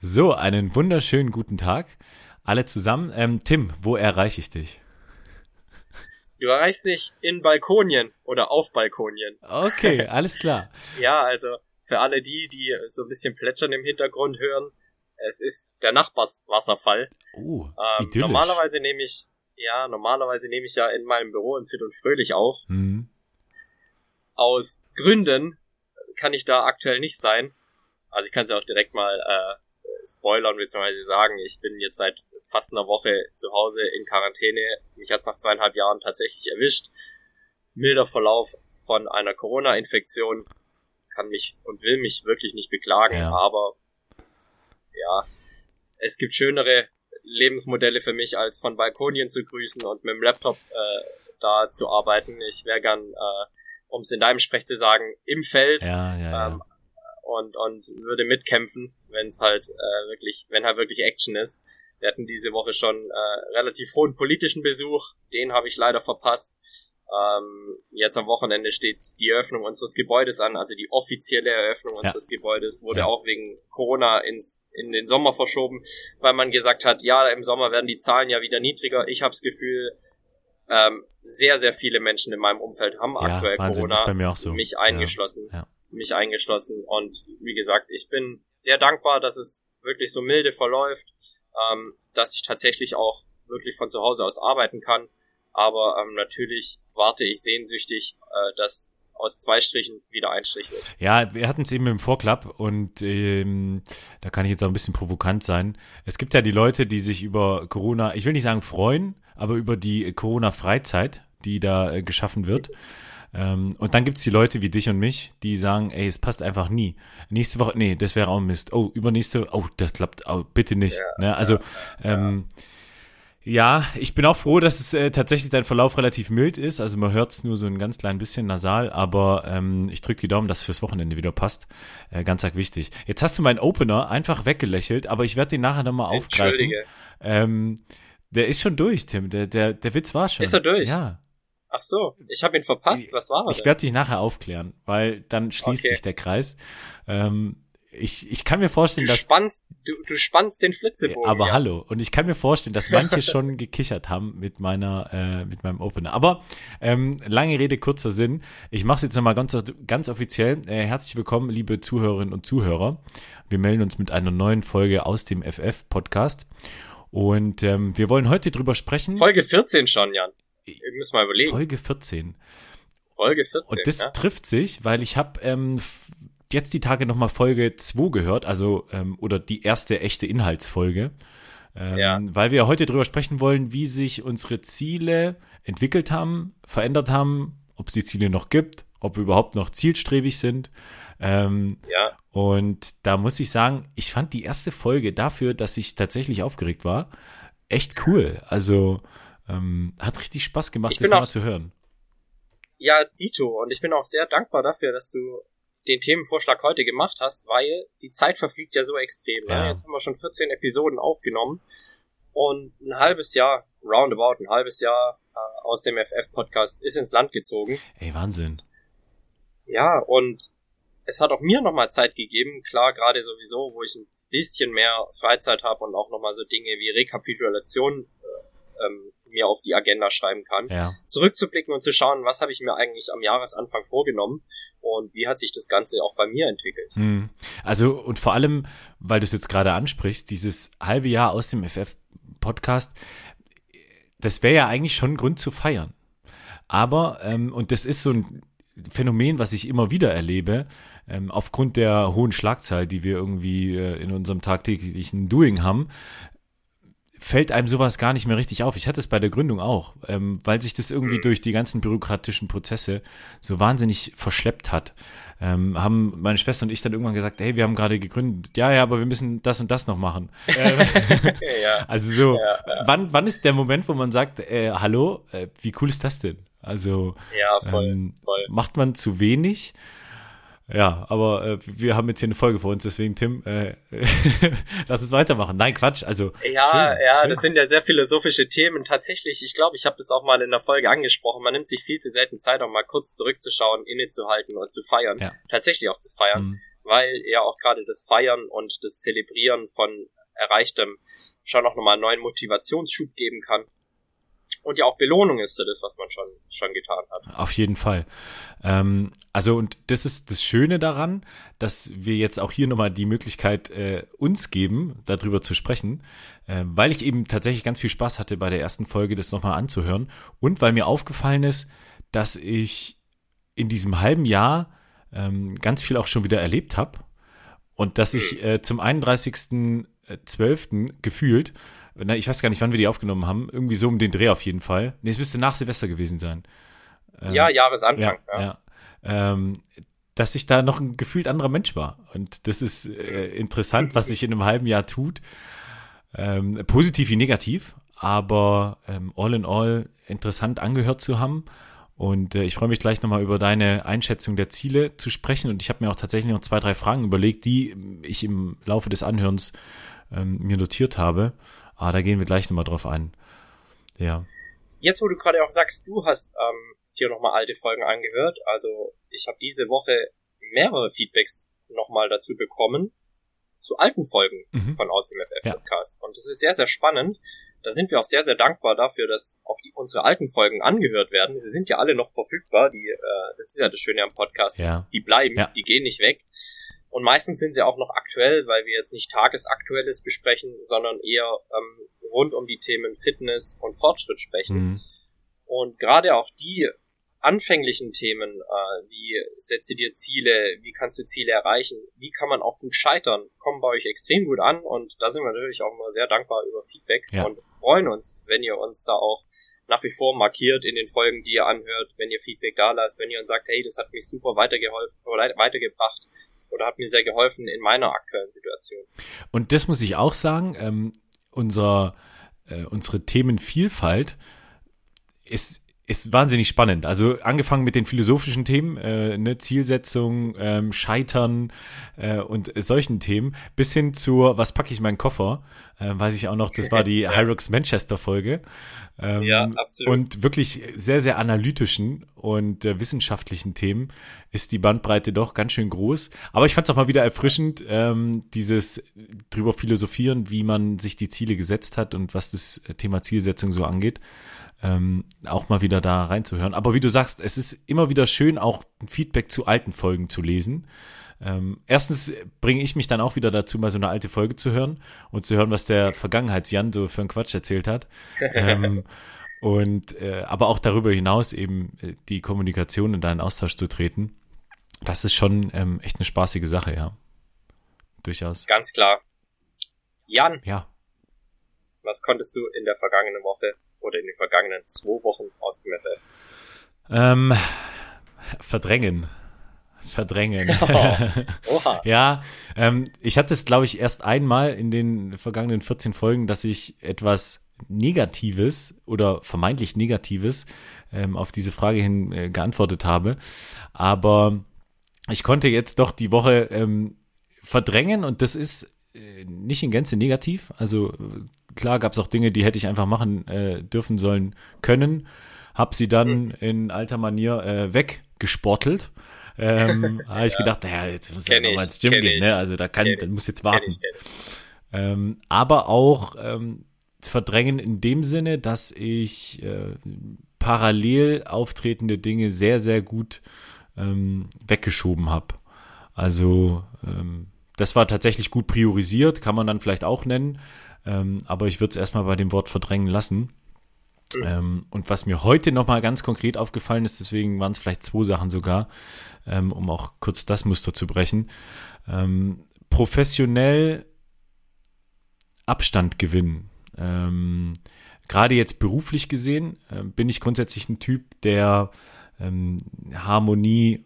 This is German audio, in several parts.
So, einen wunderschönen guten Tag. Alle zusammen. Ähm, Tim, wo erreiche ich dich? Du erreichst mich in Balkonien oder auf Balkonien. Okay, alles klar. ja, also für alle die, die so ein bisschen plätschern im Hintergrund hören, es ist der Nachbarswasserfall. Uh, ähm, normalerweise nehme ich, ja, normalerweise nehme ich ja in meinem Büro im Fit und Fröhlich auf. Mhm. Aus Gründen kann ich da aktuell nicht sein. Also ich kann es ja auch direkt mal äh, spoilern bzw. sagen, ich bin jetzt seit fast einer Woche zu Hause in Quarantäne. Mich hat's nach zweieinhalb Jahren tatsächlich erwischt. Milder Verlauf von einer Corona-Infektion kann mich und will mich wirklich nicht beklagen, ja. aber ja, es gibt schönere Lebensmodelle für mich, als von Balkonien zu grüßen und mit dem Laptop äh, da zu arbeiten. Ich wäre gern, äh, um es in deinem Sprech zu sagen, im Feld. Ja, ja, ähm, und, und würde mitkämpfen, wenn es halt äh, wirklich, wenn halt wirklich Action ist. Wir hatten diese Woche schon äh, relativ hohen politischen Besuch, den habe ich leider verpasst. Ähm, jetzt am Wochenende steht die Eröffnung unseres Gebäudes an, also die offizielle Eröffnung ja. unseres Gebäudes wurde ja. auch wegen Corona ins, in den Sommer verschoben, weil man gesagt hat, ja, im Sommer werden die Zahlen ja wieder niedriger. Ich habe das Gefühl, ähm, sehr, sehr viele Menschen in meinem Umfeld haben ja, aktuell Wahnsinn, Corona, so. mich eingeschlossen, ja, ja. mich eingeschlossen. Und wie gesagt, ich bin sehr dankbar, dass es wirklich so milde verläuft, ähm, dass ich tatsächlich auch wirklich von zu Hause aus arbeiten kann. Aber ähm, natürlich warte ich sehnsüchtig, äh, dass aus zwei Strichen wieder ein Strich wird. Ja, wir hatten es eben im Vorklapp und ähm, da kann ich jetzt auch ein bisschen provokant sein. Es gibt ja die Leute, die sich über Corona, ich will nicht sagen freuen, aber über die Corona-Freizeit, die da äh, geschaffen wird. Ähm, und dann gibt's die Leute wie dich und mich, die sagen, ey, es passt einfach nie. Nächste Woche, nee, das wäre auch Mist. Oh, übernächste, oh, das klappt, oh, bitte nicht. Ja, ne? Also, ja, ähm, ja, ich bin auch froh, dass es äh, tatsächlich dein Verlauf relativ mild ist. Also man hört es nur so ein ganz klein bisschen nasal, aber ähm, ich drücke die Daumen, dass es fürs Wochenende wieder passt. Äh, ganz arg wichtig. Jetzt hast du meinen Opener einfach weggelächelt, aber ich werde den nachher nochmal aufgreifen. Ähm, der ist schon durch, Tim. Der, der, der Witz war schon. Ist er durch? Ja. Ach so, ich habe ihn verpasst. Was war er? Ich werde dich nachher aufklären, weil dann schließt okay. sich der Kreis. Ähm, ich, ich kann mir vorstellen, du dass. Spannst, du, du spannst den Flitzebogen. Aber ja. hallo. Und ich kann mir vorstellen, dass manche schon gekichert haben mit meiner, äh, mit meinem Opener. Aber ähm, lange Rede, kurzer Sinn. Ich mache es jetzt nochmal ganz, ganz offiziell. Äh, herzlich willkommen, liebe Zuhörerinnen und Zuhörer. Wir melden uns mit einer neuen Folge aus dem FF-Podcast. Und ähm, wir wollen heute drüber sprechen. Folge 14 schon, Jan. Wir müssen mal überlegen. Folge 14. Folge 14. Und das ja? trifft sich, weil ich habe ähm, jetzt die Tage nochmal Folge 2 gehört, also ähm, oder die erste echte Inhaltsfolge. Ähm, ja. Weil wir heute drüber sprechen wollen, wie sich unsere Ziele entwickelt haben, verändert haben, ob es die Ziele noch gibt, ob wir überhaupt noch zielstrebig sind. Ähm, ja. Und da muss ich sagen, ich fand die erste Folge dafür, dass ich tatsächlich aufgeregt war, echt cool. Also ähm, hat richtig Spaß gemacht, das mal zu hören. Ja, Dito. Und ich bin auch sehr dankbar dafür, dass du den Themenvorschlag heute gemacht hast, weil die Zeit verfliegt ja so extrem. Ne? Ja. Ne? Jetzt haben wir schon 14 Episoden aufgenommen und ein halbes Jahr, roundabout ein halbes Jahr äh, aus dem FF-Podcast ist ins Land gezogen. Ey, Wahnsinn. Ja, und es hat auch mir nochmal Zeit gegeben, klar, gerade sowieso, wo ich ein bisschen mehr Freizeit habe und auch nochmal so Dinge wie Rekapitulation äh, ähm, mir auf die Agenda schreiben kann. Ja. Zurückzublicken und zu schauen, was habe ich mir eigentlich am Jahresanfang vorgenommen und wie hat sich das Ganze auch bei mir entwickelt. Hm. Also und vor allem, weil du es jetzt gerade ansprichst, dieses halbe Jahr aus dem FF-Podcast, das wäre ja eigentlich schon ein Grund zu feiern. Aber, ähm, und das ist so ein Phänomen, was ich immer wieder erlebe, ähm, aufgrund der hohen Schlagzahl, die wir irgendwie äh, in unserem tagtäglichen Doing haben, fällt einem sowas gar nicht mehr richtig auf. Ich hatte es bei der Gründung auch, ähm, weil sich das irgendwie durch die ganzen bürokratischen Prozesse so wahnsinnig verschleppt hat. Ähm, haben meine Schwester und ich dann irgendwann gesagt, hey, wir haben gerade gegründet. Ja, ja, aber wir müssen das und das noch machen. Ähm, ja. Also so, Ja, ja. wann, wann ist der Moment, wo man sagt, äh, hallo, äh, wie cool ist das denn? Also voll, ähm, voll. macht man zu wenig? Ja, aber äh, wir haben jetzt hier eine Folge vor uns, deswegen Tim, äh, lass uns weitermachen. Nein, Quatsch, also Ja, schön, ja, schön. das sind ja sehr philosophische Themen. Tatsächlich, ich glaube, ich habe das auch mal in der Folge angesprochen. Man nimmt sich viel zu selten Zeit, auch mal kurz zurückzuschauen, innezuhalten und zu feiern. Ja. Tatsächlich auch zu feiern, Mhm. weil ja auch gerade das Feiern und das Zelebrieren von Erreichtem schon auch nochmal einen neuen Motivationsschub geben kann. Und ja auch Belohnung ist für das, was man schon, schon getan hat. Auf jeden Fall. Ähm, also und das ist das Schöne daran, dass wir jetzt auch hier nochmal die Möglichkeit äh, uns geben, darüber zu sprechen, äh, weil ich eben tatsächlich ganz viel Spaß hatte bei der ersten Folge, das nochmal anzuhören und weil mir aufgefallen ist, dass ich in diesem halben Jahr ähm, ganz viel auch schon wieder erlebt habe und dass ich äh, zum 31.12. gefühlt, na, ich weiß gar nicht, wann wir die aufgenommen haben, irgendwie so um den Dreh auf jeden Fall. Nee, es müsste nach Silvester gewesen sein. Ähm, ja, Jahresanfang. ja, ja. Ähm, dass ich da noch ein gefühlt anderer Mensch war. Und das ist äh, interessant, was sich in einem halben Jahr tut. Ähm, positiv wie negativ, aber ähm, all in all interessant angehört zu haben. Und äh, ich freue mich gleich nochmal über deine Einschätzung der Ziele zu sprechen. Und ich habe mir auch tatsächlich noch zwei, drei Fragen überlegt, die ich im Laufe des Anhörens ähm, mir notiert habe. Aber da gehen wir gleich nochmal drauf ein. Ja. Jetzt, wo du gerade auch sagst, du hast ähm, hier nochmal alte Folgen angehört. Also ich habe diese Woche mehrere Feedbacks nochmal dazu bekommen zu alten Folgen Mhm. von aus dem Ja. FF-Podcast. Und das ist sehr, sehr spannend. Da sind wir auch sehr, sehr dankbar dafür, dass auch die, unsere alten Folgen angehört werden. Sie sind ja alle noch verfügbar. Die, äh, das ist ja das Schöne am Podcast. Ja. Die bleiben, Ja. die gehen nicht weg. Und meistens sind sie auch noch aktuell, weil wir jetzt nicht Tagesaktuelles besprechen, sondern eher ähm, rund um die Themen Fitness und Fortschritt sprechen. Mhm. Und gerade auch die anfänglichen Themen, äh, wie setze dir Ziele, wie kannst du Ziele erreichen, wie kann man auch gut scheitern, kommen bei euch extrem gut an und da sind wir natürlich auch immer sehr dankbar über Feedback Ja. und freuen uns, wenn ihr uns da auch nach wie vor markiert in den Folgen, die ihr anhört, wenn ihr Feedback da lasst, wenn ihr uns sagt, hey, das hat mich super weitergeholfen oder weitergebracht oder hat mir sehr geholfen in meiner aktuellen Situation. Und das muss ich auch sagen, ähm, unser, äh, unsere Themenvielfalt ist, ist wahnsinnig spannend. Also angefangen mit den philosophischen Themen, äh, ne, Zielsetzung, ähm, Scheitern äh, und solchen Themen, bis hin zur, was packe ich in meinen Koffer, äh, weiß ich auch noch, das war die Hyrox Manchester Folge. Ähm, Ja, absolut. Und wirklich sehr, sehr analytischen und äh, wissenschaftlichen Themen ist die Bandbreite doch ganz schön groß. Aber ich fand es auch mal wieder erfrischend, ähm, dieses drüber philosophieren, wie man sich die Ziele gesetzt hat und was das Thema Zielsetzung so angeht. Ähm, auch mal wieder da reinzuhören. Aber wie du sagst, es ist immer wieder schön, auch Feedback zu alten Folgen zu lesen. Ähm, erstens bringe ich mich dann auch wieder dazu, mal so eine alte Folge zu hören und zu hören, was der Vergangenheitsjan so für einen Quatsch erzählt hat. ähm, und äh, aber auch darüber hinaus eben äh, die Kommunikation und da in Austausch zu treten. Das ist schon ähm, echt eine spaßige Sache, ja. Durchaus. Ganz klar. Jan, Ja. was konntest du in der vergangenen Woche oder in den vergangenen zwei Wochen aus dem FF? Ähm, verdrängen. Verdrängen. Oha. Ja, ähm, ich hatte es, glaube ich, erst einmal in den vergangenen 14 Folgen, dass ich etwas Negatives oder vermeintlich Negatives ähm, auf diese Frage hin äh, geantwortet habe. Aber ich konnte jetzt doch die Woche ähm, verdrängen und das ist äh, nicht in Gänze negativ. Also klar gab es auch Dinge, die hätte ich einfach machen äh, dürfen sollen können. Hab sie dann in alter Manier äh, weggesportelt. Ähm, habe ich gedacht, naja, jetzt muss er Kenn nochmal ins Gym gehen, ne? Also da kann, kenn dann muss jetzt Kenn warten. ich, kenn ich. Ähm, aber auch ähm, verdrängen in dem Sinne, dass ich äh, parallel auftretende Dinge sehr, sehr gut ähm, weggeschoben habe. Also ähm, das war tatsächlich gut priorisiert, kann man dann vielleicht auch nennen. Ähm, aber ich würde es erstmal bei dem Wort verdrängen lassen. Ähm, und was mir heute nochmal ganz konkret aufgefallen ist, deswegen waren es vielleicht zwei Sachen sogar, ähm, um auch kurz das Muster zu brechen. Ähm, professionell Abstand gewinnen. Ähm, Gerade jetzt beruflich gesehen äh, bin ich grundsätzlich ein Typ, der ähm, Harmonie,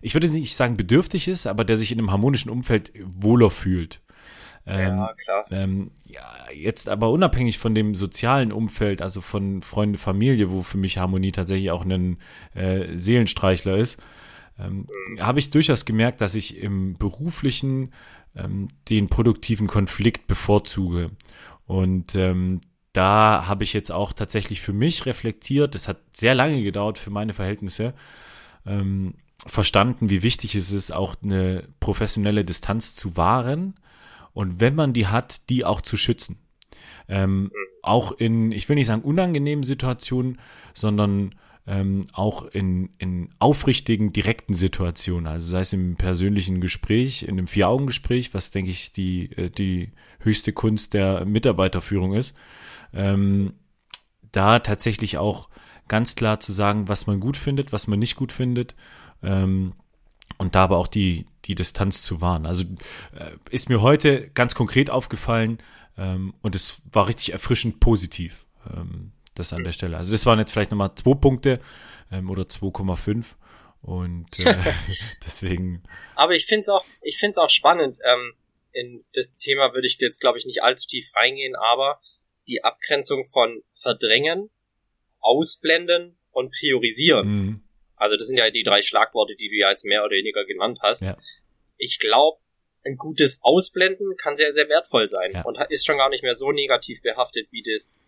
ich würde nicht sagen bedürftig ist, aber der sich in einem harmonischen Umfeld wohler fühlt. Ähm, ja, klar. Ähm, ja, jetzt aber unabhängig von dem sozialen Umfeld, also von Freunde, Familie, wo für mich Harmonie tatsächlich auch ein äh, Seelenstreichler ist, ähm, mhm. habe ich durchaus gemerkt, dass ich im beruflichen ähm, den produktiven Konflikt bevorzuge. Und ähm, da habe ich jetzt auch tatsächlich für mich reflektiert, das hat sehr lange gedauert für meine Verhältnisse, ähm, verstanden, wie wichtig es ist, auch eine professionelle Distanz zu wahren und wenn man die hat, die auch zu schützen. Ähm, auch in, ich will nicht sagen unangenehmen Situationen, sondern ähm, auch in, in aufrichtigen, direkten Situationen, also sei es im persönlichen Gespräch, in einem Vier-Augen-Gespräch, was denke ich die, äh, die höchste Kunst der Mitarbeiterführung ist, ähm, da tatsächlich auch ganz klar zu sagen, was man gut findet, was man nicht gut findet, ähm, und da aber auch die, die Distanz zu wahren. Also äh, ist mir heute ganz konkret aufgefallen ähm, und es war richtig erfrischend positiv. Ähm, das an der Stelle. Also das waren jetzt vielleicht nochmal zwei Punkte ähm, oder 2,5 und äh, deswegen. Aber ich finde es auch, ich finde es auch spannend. Ähm, in das Thema würde ich jetzt glaube ich nicht allzu tief reingehen, aber die Abgrenzung von verdrängen, ausblenden und priorisieren. Mhm. Also das sind ja die drei Schlagworte, die du ja jetzt mehr oder weniger genannt hast. Ja. Ich glaube, ein gutes Ausblenden kann sehr, sehr wertvoll sein ja. und ist schon gar nicht mehr so negativ behaftet wie das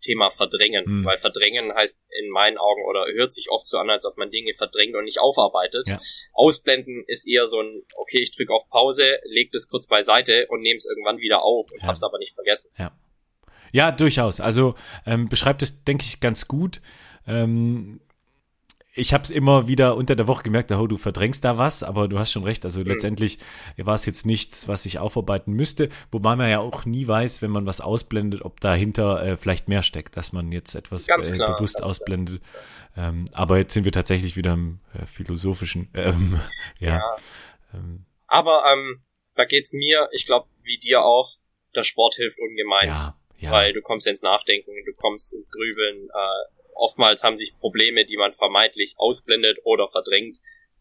Thema Verdrängen. Mhm. Weil Verdrängen heißt in meinen Augen oder hört sich oft so an, als ob man Dinge verdrängt und nicht aufarbeitet. Ja. Ausblenden ist eher so ein, okay, ich drücke auf Pause, leg das kurz beiseite und nehme es irgendwann wieder auf und ja. hab's aber nicht vergessen. Ja. Ja, durchaus. Also ähm, beschreibt es, denke ich, ganz gut. Ähm, ich habe es immer wieder unter der Woche gemerkt, oh, du verdrängst da was, aber du hast schon recht. Also mhm. letztendlich war es jetzt nichts, was ich aufarbeiten müsste, wobei man ja auch nie weiß, wenn man was ausblendet, ob dahinter äh, vielleicht mehr steckt, dass man jetzt etwas äh, klar, bewusst ausblendet. Ähm, aber jetzt sind wir tatsächlich wieder im äh, philosophischen. Ähm, ja. ja. Ähm. Aber ähm, da geht's mir, ich glaube, wie dir auch, der Sport hilft ungemein. Ja, ja. Weil du kommst ins Nachdenken, du kommst ins Grübeln. Äh, oftmals haben sich Probleme, die man vermeintlich ausblendet oder verdrängt,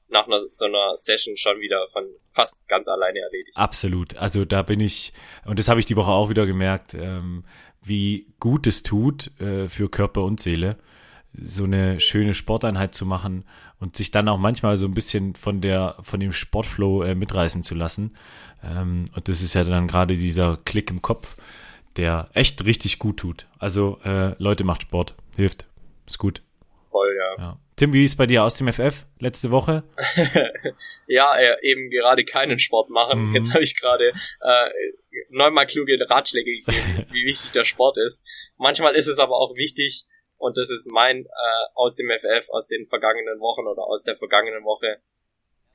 nach einer, so einer Session schon wieder von fast ganz alleine erledigt. Absolut. Also da bin ich, und das habe ich die Woche auch wieder gemerkt, ähm, wie gut es tut äh, für Körper und Seele, so eine schöne Sporteinheit zu machen und sich dann auch manchmal so ein bisschen von der, von dem Sportflow äh, mitreißen zu lassen. Ähm, und das ist ja dann gerade dieser Klick im Kopf, der echt richtig gut tut. Also äh, Leute, macht Sport, hilft. Ist gut. Voll, ja. ja. Tim, wie ist bei dir aus dem FF letzte Woche? ja, äh, eben gerade keinen Sport machen. Mhm. Jetzt habe ich gerade äh, neunmal kluge Ratschläge gegeben, wie wichtig der Sport ist. Manchmal ist es aber auch wichtig, und das ist mein äh, aus dem FF, aus den vergangenen Wochen oder aus der vergangenen Woche.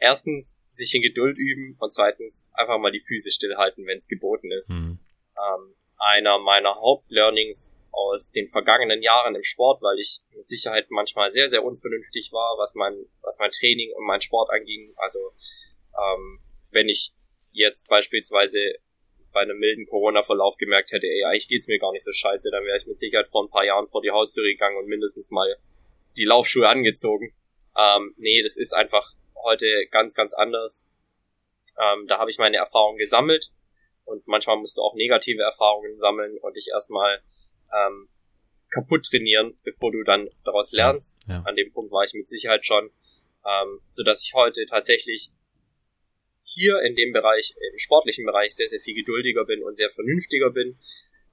Erstens, sich in Geduld üben und zweitens, einfach mal die Füße stillhalten, wenn es geboten ist. Mhm. Ähm, einer meiner Hauptlearnings aus den vergangenen Jahren im Sport, weil ich mit Sicherheit manchmal sehr, sehr unvernünftig war, was mein, was mein Training und mein Sport anging. Also ähm, wenn ich jetzt beispielsweise bei einem milden Corona-Verlauf gemerkt hätte, ey, eigentlich geht's mir gar nicht so scheiße, dann wäre ich mit Sicherheit vor ein paar Jahren vor die Haustür gegangen und mindestens mal die Laufschuhe angezogen. Ähm, nee, das ist einfach heute ganz, ganz anders. Ähm, da habe ich meine Erfahrungen gesammelt und manchmal musst du auch negative Erfahrungen sammeln und dich erstmal ähm, kaputt trainieren, bevor du dann daraus lernst. Ja. An dem Punkt war ich mit Sicherheit schon, ähm, so dass ich heute tatsächlich hier in dem Bereich, im sportlichen Bereich sehr, sehr viel geduldiger bin und sehr vernünftiger bin.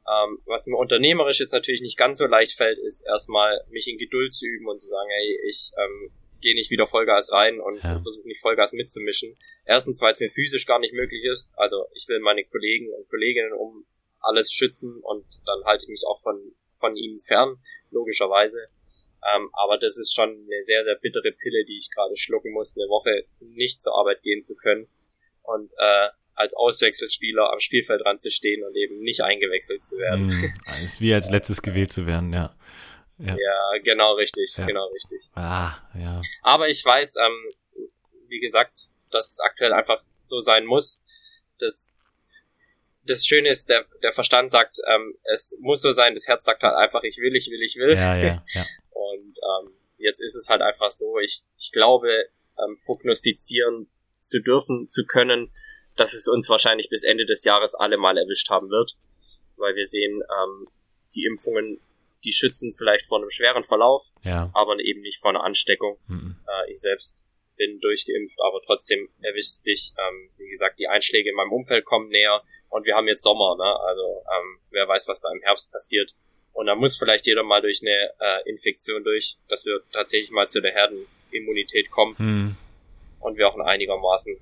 Ähm, was mir unternehmerisch jetzt natürlich nicht ganz so leicht fällt, ist erstmal mich in Geduld zu üben und zu sagen, hey, ich ähm, gehe nicht wieder Vollgas rein und, ja. versuche nicht Vollgas mitzumischen. Erstens, weil es mir physisch gar nicht möglich ist. Also ich will meine Kollegen und Kolleginnen um alles schützen und dann halte ich mich auch von, von ihm fern, logischerweise. Ähm, aber das ist schon eine sehr, sehr bittere Pille, die ich gerade schlucken muss, eine Woche nicht zur Arbeit gehen zu können und äh, als Auswechselspieler am Spielfeld zu stehen und eben nicht eingewechselt zu werden. Mm, ist wie als letztes gewählt zu werden, ja. Ja, ja genau richtig, ja. genau richtig. Ah, ja. Aber ich weiß, ähm, wie gesagt, dass es aktuell einfach so sein muss. Das, das Schöne ist, der, der Verstand sagt, ähm, es muss so sein, das Herz sagt halt einfach, ich will, ich will, ich will. Ja, ja, ja. Und ähm, jetzt ist es halt einfach so, ich, ich glaube, ähm, prognostizieren zu dürfen, zu können, dass es uns wahrscheinlich bis Ende des Jahres alle mal erwischt haben wird. Weil wir sehen, ähm, die Impfungen, die schützen vielleicht vor einem schweren Verlauf, ja. aber eben nicht vor einer Ansteckung. Mhm. Äh, ich selbst bin durchgeimpft, aber trotzdem erwischt sich, ähm, wie gesagt, die Einschläge in meinem Umfeld kommen näher und wir haben jetzt Sommer, ne? Also ähm, wer weiß, was da im Herbst passiert. Und da muss vielleicht jeder mal durch eine äh, Infektion durch, dass wir tatsächlich mal zu der Herdenimmunität kommen mhm. und wir auch in einigermaßen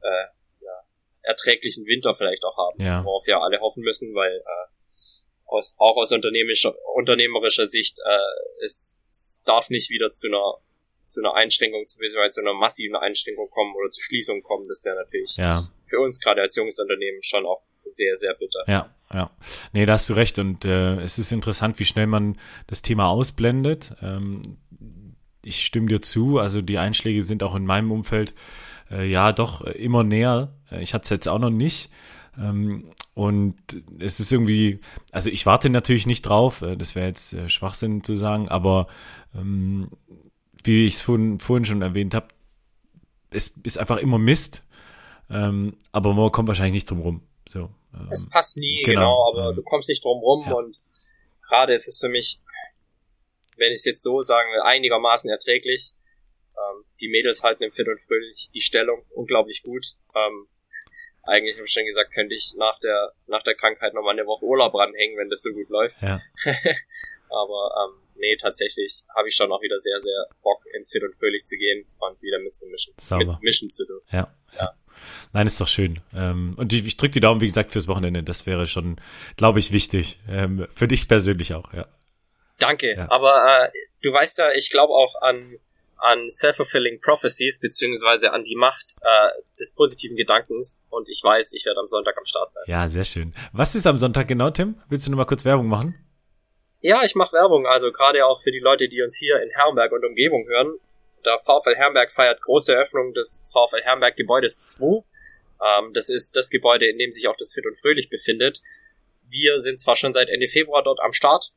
äh, ja, erträglichen Winter vielleicht auch haben, ja. worauf wir alle hoffen müssen, weil äh, aus, auch aus unternehmerischer, unternehmerischer Sicht äh, es, es darf nicht wieder zu einer zu einer Einschränkung, beziehungsweise zu einer massiven Einschränkung kommen oder zu Schließung kommen. Das wäre natürlich ja. für uns gerade als junges Unternehmen schon auch sehr, sehr bitter. Ja, ja. Nee, da hast du recht. Und äh, es ist interessant, wie schnell man das Thema ausblendet. Ähm, ich stimme dir zu. Also die Einschläge sind auch in meinem Umfeld äh, ja doch immer näher. Äh, ich hatte es jetzt auch noch nicht. Ähm, und es ist irgendwie, also ich warte natürlich nicht drauf, äh, das wäre jetzt äh, Schwachsinn zu sagen, aber ähm, wie ich es vorhin, vorhin schon erwähnt habe, es ist einfach immer Mist, ähm, aber man kommt wahrscheinlich nicht drum rum. So, ähm, es passt nie, genau, genau aber ähm, du kommst nicht drum rum ja. und gerade ist es für mich, wenn ich es jetzt so sagen will, einigermaßen erträglich. Ähm, die Mädels halten im Fit und Fröhlich die Stellung unglaublich gut. Ähm, eigentlich habe ich schon gesagt, könnte ich nach der nach der Krankheit nochmal eine Woche Urlaub ranhängen, wenn das so gut läuft. Ja. aber ähm, nee, tatsächlich habe ich schon auch wieder sehr, sehr Bock, ins Fit und Fröhlich zu gehen und wieder mitzumischen. Sauber. Mitmischen zu dürfen. Ja. ja. Nein, ist doch schön. Ähm, und ich, drücke die Daumen, wie gesagt, fürs Wochenende. Das wäre schon, glaube ich, wichtig. Ähm, für dich persönlich auch, ja. Danke. Ja. Aber äh, du weißt ja, ich glaube auch an an self-fulfilling prophecies beziehungsweise an die Macht äh, des positiven Gedankens und ich weiß, ich werde am Sonntag am Start sein. Ja, sehr schön. Was ist am Sonntag genau, Tim? Willst du nur mal kurz Werbung machen? Ja, ich mache Werbung, also gerade auch für die Leute, die uns hier in Herrenberg und Umgebung hören. Der VfL Herrenberg feiert große Eröffnung des VfL Herrenberg Gebäudes 2. Ähm, das ist das Gebäude, in dem sich auch das Fit und Fröhlich befindet. Wir sind zwar schon seit Ende Februar dort am Start,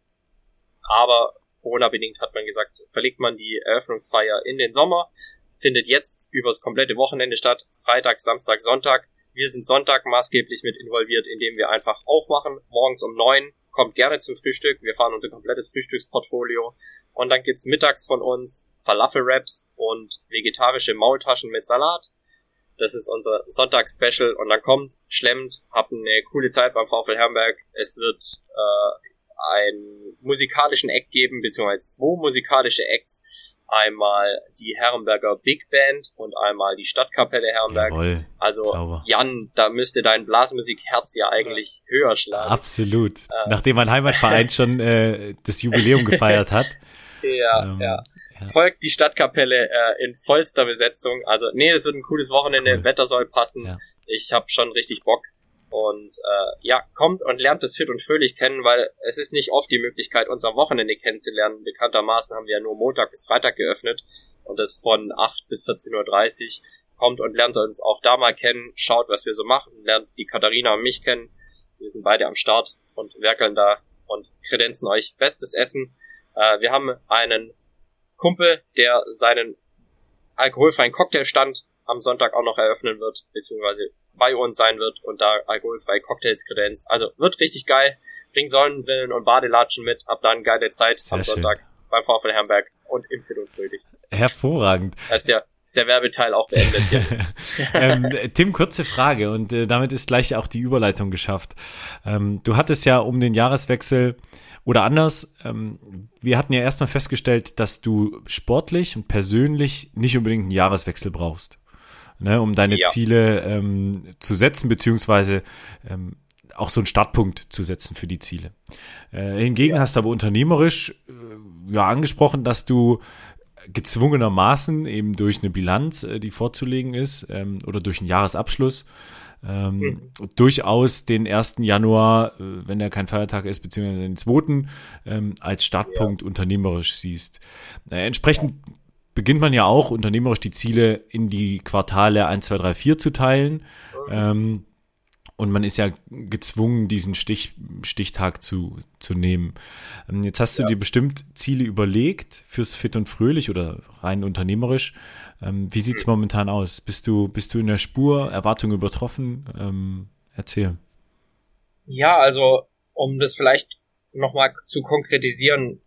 aber Corona-bedingt hat man gesagt, verlegt man die Eröffnungsfeier in den Sommer, findet jetzt übers komplette Wochenende statt, Freitag, Samstag, Sonntag. Wir sind Sonntag maßgeblich mit involviert, indem wir einfach aufmachen, morgens um neun kommt gerne zum Frühstück. Wir fahren unser komplettes Frühstücksportfolio. Und dann gibt's mittags von uns Falafel-Wraps und vegetarische Maultaschen mit Salat. Das ist unser Sonntags-Special. Und dann kommt, schlemmt, habt eine coole Zeit beim VfL Herrenberg. Es wird äh, einen musikalischen Act geben, beziehungsweise zwei musikalische Acts einmal die Herrenberger Big Band und einmal die Stadtkapelle Herrenberg. Jawohl, also sauber. Jan, da müsste dein Blasmusikherz ja eigentlich höher schlagen. Absolut. Äh, Nachdem mein Heimatverein schon äh, das Jubiläum gefeiert hat. Ja, ähm, ja. Folgt die Stadtkapelle äh, in vollster Besetzung. Also, nee, das wird ein cooles Wochenende. Cool. Wetter soll passen. Ja. Ich habe schon richtig Bock. Und äh, ja, kommt und lernt das fit und fröhlich kennen, weil es ist nicht oft die Möglichkeit, uns am Wochenende kennenzulernen. Bekanntermaßen haben wir ja nur Montag bis Freitag geöffnet und das von 8 bis 14.30 Uhr. Kommt und lernt uns auch da mal kennen, schaut, was wir so machen, lernt die Katharina und mich kennen. Wir sind beide am Start und werkeln da und kredenzen euch bestes Essen. Äh, wir haben einen Kumpel, der seinen alkoholfreien Cocktailstand am Sonntag auch noch eröffnen wird, beziehungsweise bei uns sein wird und da alkoholfreie Cocktails kredenzt. Also wird richtig geil. Bring Sonnenbrillen und Badelatschen mit. Ab dann geile Zeit Sehr am schön. Sonntag beim VfL Herrenberg und im und Fröhlich. Hervorragend. Da ist ja ist der Werbeteil auch beendet ähm, Tim, kurze Frage und äh, damit ist gleich auch die Überleitung geschafft. Ähm, du hattest ja um den Jahreswechsel oder anders, ähm, wir hatten ja erstmal festgestellt, dass du sportlich und persönlich nicht unbedingt einen Jahreswechsel brauchst ne, um deine Ja. Ziele ähm, zu setzen, beziehungsweise ähm, auch so einen Startpunkt zu setzen für die Ziele. Äh, hingegen ja. hast du aber unternehmerisch äh, ja angesprochen, dass du gezwungenermaßen eben durch eine Bilanz, äh, die vorzulegen ist, ähm, oder durch einen Jahresabschluss, ähm, mhm. durchaus den 1. Januar, äh, wenn er kein Feiertag ist, beziehungsweise den 2. Ähm, als Startpunkt ja. unternehmerisch siehst. Äh, entsprechend beginnt man ja auch unternehmerisch die Ziele in die Quartale 1, 2, 3, 4 zu teilen. Mhm. Ähm, und man ist ja gezwungen, diesen Stich, Stichtag zu, zu nehmen. Ähm, jetzt hast du ja. dir bestimmt Ziele überlegt fürs Fit und Fröhlich oder rein unternehmerisch. Ähm, wie sieht's hm. momentan aus? Bist du, bist du in der Spur, Erwartungen übertroffen? Ähm, erzähl. Ja, also, um das vielleicht nochmal zu konkretisieren,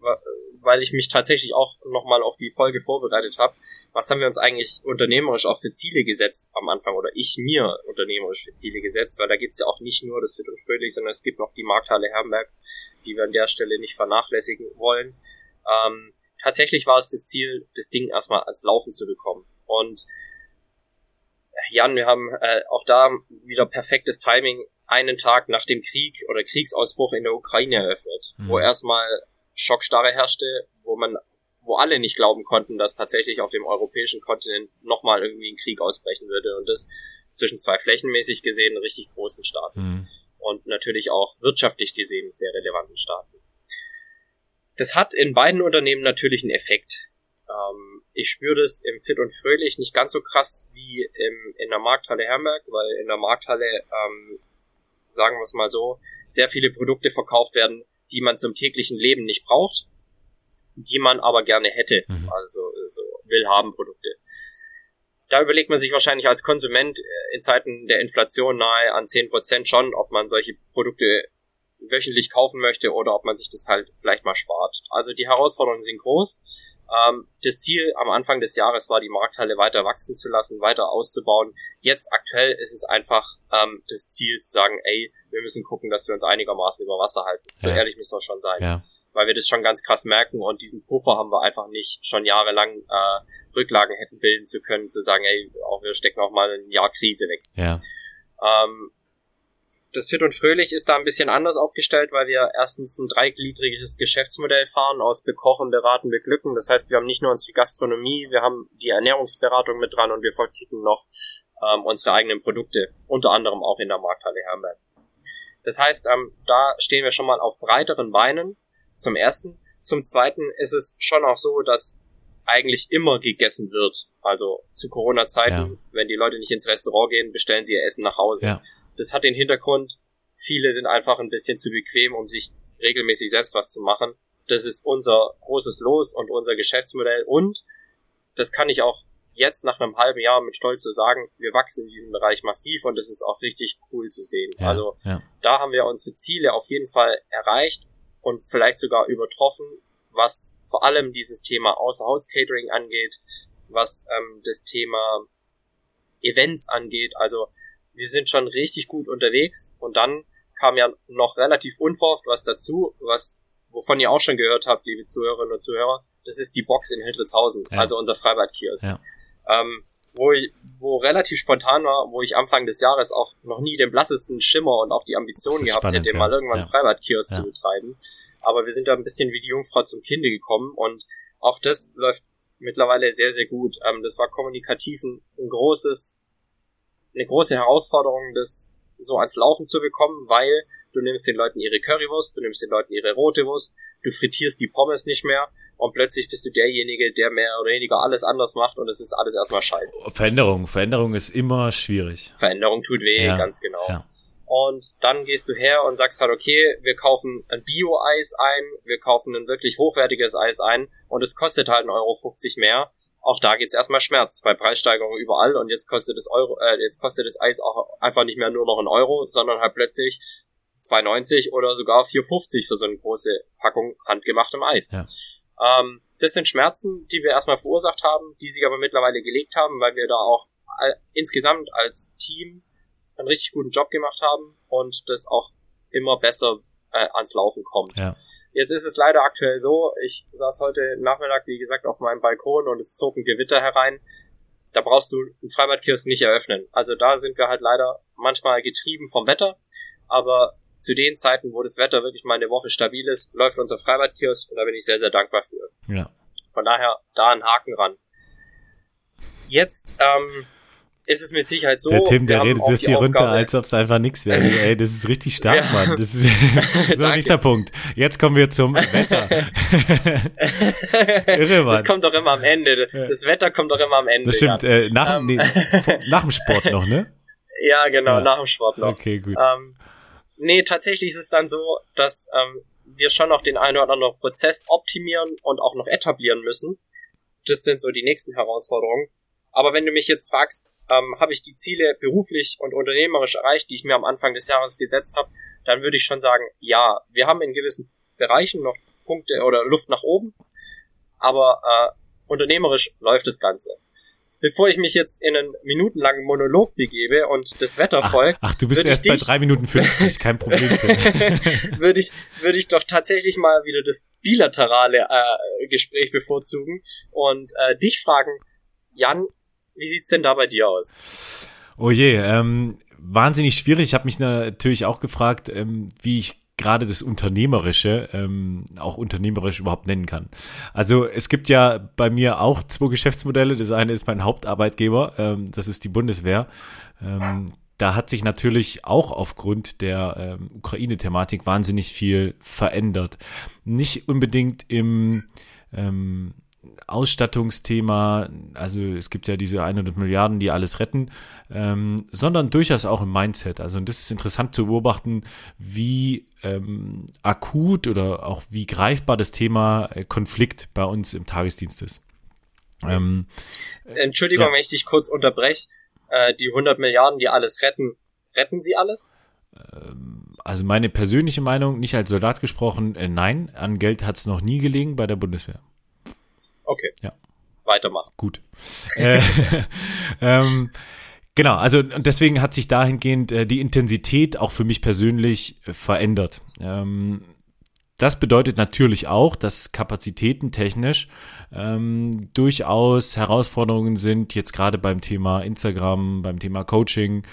weil ich mich tatsächlich auch nochmal auf die Folge vorbereitet habe. Was haben wir uns eigentlich unternehmerisch auch für Ziele gesetzt am Anfang oder ich mir unternehmerisch für Ziele gesetzt, weil da gibt's ja auch nicht nur das Fit und Fröhlich, sondern es gibt noch die Markthalle Herrenberg, die wir an der Stelle nicht vernachlässigen wollen. Ähm, tatsächlich war es das Ziel, das Ding erstmal als Laufen zu bekommen. Und Jan, wir haben äh, auch da wieder perfektes Timing einen Tag nach dem Krieg oder Kriegsausbruch in der Ukraine eröffnet, mhm. wo erstmal Schockstarre herrschte, wo man, wo alle nicht glauben konnten, dass tatsächlich auf dem europäischen Kontinent nochmal irgendwie ein Krieg ausbrechen würde und das zwischen zwei flächenmäßig gesehen richtig großen Staaten mhm. und natürlich auch wirtschaftlich gesehen sehr relevanten Staaten. Das hat in beiden Unternehmen natürlich einen Effekt. Ähm, ich spüre das im Fit und Fröhlich nicht ganz so krass wie im, in der Markthalle Herberg, weil in der Markthalle, ähm, sagen wir es mal so, sehr viele Produkte verkauft werden, die man zum täglichen Leben nicht braucht, die man aber gerne hätte. Mhm. Also so Willhaben-Produkte. Da überlegt man sich wahrscheinlich als Konsument äh, in Zeiten der Inflation nahe an 10% schon, ob man solche Produkte wöchentlich kaufen möchte oder ob man sich das halt vielleicht mal spart. Also die Herausforderungen sind groß. Ähm, das Ziel am Anfang des Jahres war, die Markthalle weiter wachsen zu lassen, weiter auszubauen. Jetzt aktuell ist es einfach ähm, das Ziel zu sagen, ey, wir müssen gucken, dass wir uns einigermaßen über Wasser halten. So ja. ehrlich müssen wir schon sein. Ja. Weil wir das schon ganz krass merken und diesen Puffer haben wir einfach nicht schon jahrelang äh, Rücklagen hätten bilden zu können, zu sagen, ey, auch wir stecken auch mal ein Jahr Krise weg. Ja. Ähm, das Fit und Fröhlich ist da ein bisschen anders aufgestellt, weil wir erstens ein dreigliedriges Geschäftsmodell fahren aus Bekochen, Beraten, Beglücken. Das heißt, wir haben nicht nur unsere Gastronomie, wir haben die Ernährungsberatung mit dran und wir verticken noch ähm, unsere eigenen Produkte, unter anderem auch in der Markthalle Herberg. Das heißt, ähm, da stehen wir schon mal auf breiteren Beinen, zum ersten. Zum zweiten ist es schon auch so, dass eigentlich immer gegessen wird. Also zu Corona-Zeiten, ja. wenn die Leute nicht ins Restaurant gehen, bestellen sie ihr Essen nach Hause. Ja. Das hat den Hintergrund, viele sind einfach ein bisschen zu bequem, um sich regelmäßig selbst was zu machen. Das ist unser großes Los und unser Geschäftsmodell und das kann ich auch jetzt nach einem halben Jahr mit Stolz zu sagen, wir wachsen in diesem Bereich massiv und das ist auch richtig cool zu sehen. Ja, also ja. da haben wir unsere Ziele auf jeden Fall erreicht und vielleicht sogar übertroffen, was vor allem dieses Thema Außerhaus-Catering angeht, was ähm, das Thema Events angeht. Also wir sind schon richtig gut unterwegs und dann kam ja noch relativ unverhofft was dazu, was wovon ihr auch schon gehört habt, liebe Zuhörerinnen und Zuhörer. Das ist die Box in Hildritzhausen, ja. also unser Freibadkiosk. Ja. Ähm, wo, ich, wo relativ spontan war, wo ich Anfang des Jahres auch noch nie den blassesten Schimmer und auch die Ambition gehabt spannend, hätte, ja. mal irgendwann ja. Freibadkiosk zu betreiben. Aber wir sind da ein bisschen wie die Jungfrau zum Kinde gekommen und auch das läuft mittlerweile sehr, sehr gut. Ähm, das war kommunikativ ein, ein großes, eine große Herausforderung, das so als Laufen zu bekommen, weil du nimmst den Leuten ihre Currywurst, du nimmst den Leuten ihre rote Wurst, du frittierst die Pommes nicht mehr und plötzlich bist du derjenige, der mehr oder weniger alles anders macht und es ist alles erstmal scheiße. Veränderung, Veränderung ist immer schwierig. Veränderung tut weh, ja, ganz genau. Ja. Und dann gehst du her und sagst halt, okay, wir kaufen ein Bio-Eis ein, wir kaufen ein wirklich hochwertiges Eis ein und es kostet halt 1,50 Euro mehr. Auch da geht's erstmal Schmerz bei Preissteigerungen überall und jetzt kostet das Euro, äh, jetzt kostet das Eis auch einfach nicht mehr nur noch ein Euro, sondern halt plötzlich 2,90 oder sogar 4,50 für so eine große Packung handgemachtem Eis. Ja. Ähm, das sind Schmerzen, die wir erstmal verursacht haben, die sich aber mittlerweile gelegt haben, weil wir da auch all, insgesamt als Team einen richtig guten Job gemacht haben und das auch immer besser äh, ans Laufen kommt. Ja. Jetzt ist es leider aktuell so, ich saß heute Nachmittag, wie gesagt, auf meinem Balkon und es zog ein Gewitter herein. Da brauchst du einen Freibadkiosk nicht eröffnen. Also da sind wir halt leider manchmal getrieben vom Wetter aber zu den Zeiten, wo das Wetter wirklich mal eine Woche stabil ist, läuft unser Freibadkiosk und da bin ich sehr, sehr dankbar für. Ja. Von daher da ein Haken ran. Jetzt ähm, ist es mit Sicherheit so. Der Tim, der redet das hier runter, als ob es einfach nichts wäre. Ey, das ist richtig stark, Ja. Mann. Das ist so nächster Punkt. Jetzt kommen wir zum Wetter. Irre, Mann. Das kommt doch immer am Ende. Das Wetter kommt doch immer am Ende. Das stimmt. Jan. Äh, nach, Ähm. nee, nach dem Sport noch, ne? Ja, genau, Ja. nach dem Sport noch. Okay, gut. Ähm, nee, tatsächlich ist es dann so, dass ähm, wir schon noch den einen oder anderen Prozess optimieren und auch noch etablieren müssen. Das sind so die nächsten Herausforderungen. Aber wenn du mich jetzt fragst, ähm, habe ich die Ziele beruflich und unternehmerisch erreicht, die ich mir am Anfang des Jahres gesetzt habe, dann würde ich schon sagen, ja, wir haben in gewissen Bereichen noch Punkte oder Luft nach oben, aber äh, unternehmerisch läuft das Ganze. Bevor ich mich jetzt in einen minutenlangen Monolog begebe und das Wetter Ach, folgt, ach, du bist erst bei dich- drei Minuten 50, kein Problem. Würde ich, würde ich doch tatsächlich mal wieder das bilaterale äh, Gespräch bevorzugen und äh, dich fragen, Jan, wie sieht's denn da bei dir aus? Oh je, ähm, wahnsinnig schwierig. Ich habe mich natürlich auch gefragt, ähm, wie ich gerade das Unternehmerische ähm, auch unternehmerisch überhaupt nennen kann. Also es gibt ja bei mir auch zwei Geschäftsmodelle. Das eine ist mein Hauptarbeitgeber, ähm, das ist die Bundeswehr. Ähm, da hat sich natürlich auch aufgrund der ähm, Ukraine-Thematik wahnsinnig viel verändert. Nicht unbedingt im ähm, Ausstattungsthema, also es gibt ja diese 100 Milliarden, die alles retten, ähm, sondern durchaus auch im Mindset. Also und das ist interessant zu beobachten, wie ähm, akut oder auch wie greifbar das Thema äh, Konflikt bei uns im Tagesdienst ist. Ähm, Entschuldigung, ja. wenn ich dich kurz unterbreche. Äh, die 100 Milliarden, die alles retten, retten sie alles? also meine persönliche Meinung, nicht als Soldat gesprochen, äh, nein, an Geld hat es noch nie gelegen bei der Bundeswehr. Okay. Ja. Weitermachen. Gut. äh, ähm, genau, also und deswegen hat sich dahingehend äh, die Intensität auch für mich persönlich äh, verändert. Ähm, das bedeutet natürlich auch, dass Kapazitäten technisch ähm, durchaus Herausforderungen sind, jetzt gerade beim Thema Instagram, beim Thema Coaching.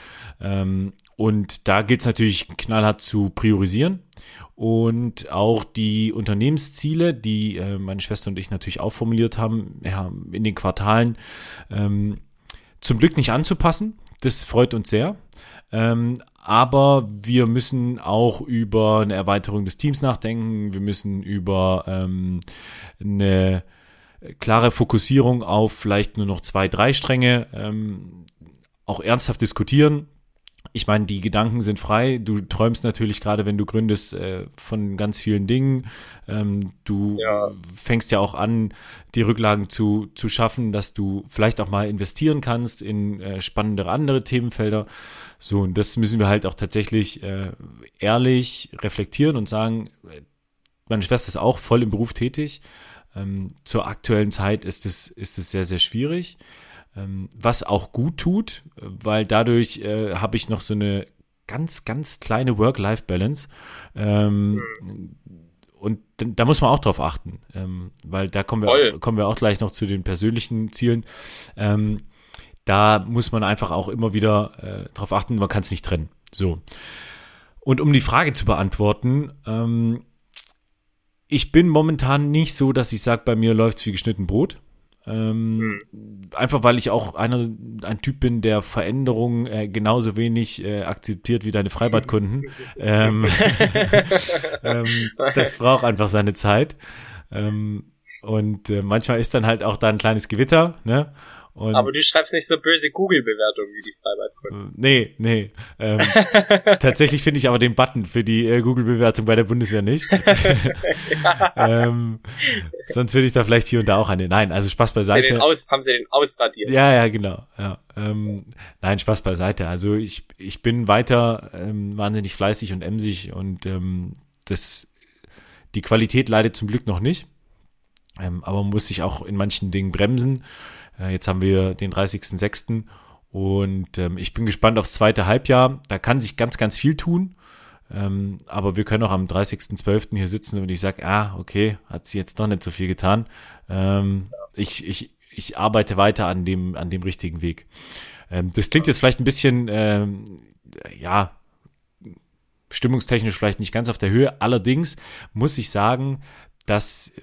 Ähm, und da gilt es natürlich knallhart zu priorisieren und auch die Unternehmensziele, die äh, meine Schwester und ich natürlich auch formuliert haben, ja, in den Quartalen ähm, zum Glück nicht anzupassen. Das freut uns sehr. Ähm, aber wir müssen auch über eine Erweiterung des Teams nachdenken. Wir müssen über ähm, eine klare Fokussierung auf vielleicht nur noch zwei, drei Stränge ähm, auch ernsthaft diskutieren. Ich meine, die Gedanken sind frei. Du träumst natürlich gerade, wenn du gründest, äh, von ganz vielen Dingen. Ähm, du Ja. fängst ja auch an, die Rücklagen zu, zu schaffen, dass du vielleicht auch mal investieren kannst in äh, spannendere andere Themenfelder. So, und das müssen wir halt auch tatsächlich äh, ehrlich reflektieren und sagen, äh, meine Schwester ist auch voll im Beruf tätig. Ähm, zur aktuellen Zeit ist es, ist es sehr, sehr schwierig. Ähm, was auch gut tut, weil dadurch äh, habe ich noch so eine ganz, ganz kleine Work-Life-Balance. Ähm, und da muss man auch drauf achten, ähm, weil da kommen wir, kommen wir auch gleich noch zu den persönlichen Zielen. Ähm, da muss man einfach auch immer wieder äh, drauf achten, man kann es nicht trennen. So. Und um die Frage zu beantworten, ähm, ich bin momentan nicht so, dass ich sage, bei mir läuft wie geschnitten Brot. Ähm, Einfach weil ich auch einer, ein Typ bin, der Veränderungen äh, genauso wenig äh, akzeptiert wie deine Freibadkunden. ähm, ähm, das braucht einfach seine Zeit. Ähm, und äh, manchmal ist dann halt auch da ein kleines Gewitter, ne? Und, Aber du schreibst nicht so böse Google-Bewertungen wie die Freibadkunden. Nee, nee. Ähm, tatsächlich finde ich aber den Button für die äh, Google-Bewertung bei der Bundeswehr nicht. ähm, sonst würde ich da vielleicht hier und da auch eine. Nein, also Spaß Haben sie beiseite. aus, haben sie den ausradiert? Ja, ja, genau. Ja, ähm, nein, Spaß beiseite. Also ich, ich bin weiter ähm, wahnsinnig fleißig und emsig und ähm, das, die Qualität leidet zum Glück noch nicht. Ähm, aber man muss sich auch in manchen Dingen bremsen. Äh, jetzt haben wir den 30.06. und ähm, ich bin gespannt aufs zweite Halbjahr. Da kann sich ganz, ganz viel tun. Ähm, aber wir können auch am 30.12. hier sitzen und ich sage, ah, okay, hat sie jetzt doch nicht so viel getan. Ähm, ich, ich, ich arbeite weiter an dem, an dem richtigen Weg. Ähm, das klingt jetzt vielleicht ein bisschen, ähm, ja, stimmungstechnisch vielleicht nicht ganz auf der Höhe. Allerdings muss ich sagen, dass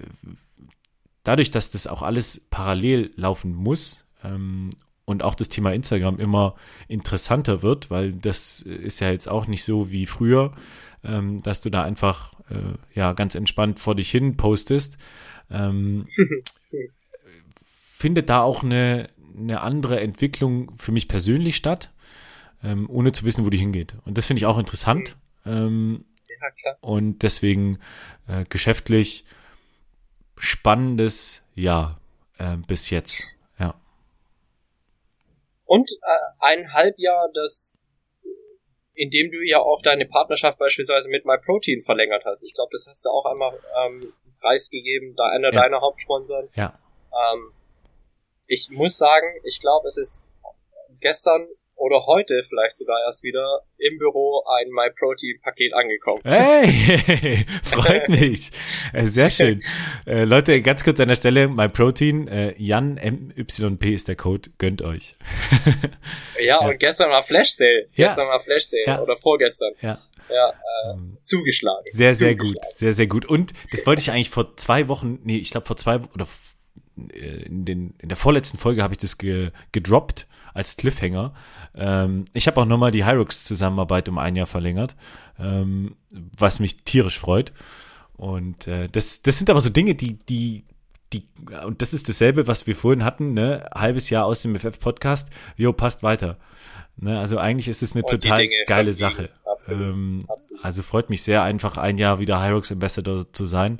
dadurch, dass das auch alles parallel laufen muss ähm, und auch das Thema Instagram immer interessanter wird, weil das ist ja jetzt auch nicht so wie früher, ähm, dass du da einfach äh, ja ganz entspannt vor dich hin postest. Ähm, findet da auch eine, eine andere Entwicklung für mich persönlich statt, ähm, ohne zu wissen, wo die hingeht. Und das finde ich auch interessant. Ähm, ja, klar. Und deswegen äh, geschäftlich spannendes Jahr äh, bis jetzt. Ja. Und äh, ein Halbjahr, das in dem du ja auch deine Partnerschaft beispielsweise mit MyProtein verlängert hast. Ich glaube, das hast du auch einmal ähm, preisgegeben, da einer ja. deiner Hauptsponsoren. Ja. Ähm, ich muss sagen, ich glaube, es ist gestern oder heute vielleicht sogar erst wieder im Büro ein MyProtein-Paket angekommen. Hey, freut mich. Äh, sehr schön. äh, Leute, ganz kurz an der Stelle, MyProtein, äh, Jan MYP ist der Code, gönnt euch. ja, ja, und gestern war Flash Sale. Ja. Gestern war Flash Sale ja. oder vorgestern. Ja. Ja, äh, ähm, zugeschlagen. Sehr, sehr zugeschlagen. gut. Sehr, sehr gut. Und das wollte ich eigentlich vor zwei Wochen, nee, ich glaube vor zwei oder äh, in, den, in der vorletzten Folge habe ich das ge, gedroppt als Cliffhanger. Ähm, ich habe auch nochmal die Hyrux-Zusammenarbeit um ein Jahr verlängert, ähm, was mich tierisch freut. Und äh, das, das sind aber so Dinge, die, die, die, und das ist dasselbe, was wir vorhin hatten, ne? Halbes Jahr aus dem FF-Podcast, jo, passt weiter. Ne? Also eigentlich ist es eine und total geile Sache. Absolut, ähm, absolut. Also freut mich sehr, einfach ein Jahr wieder Hyrux Ambassador zu sein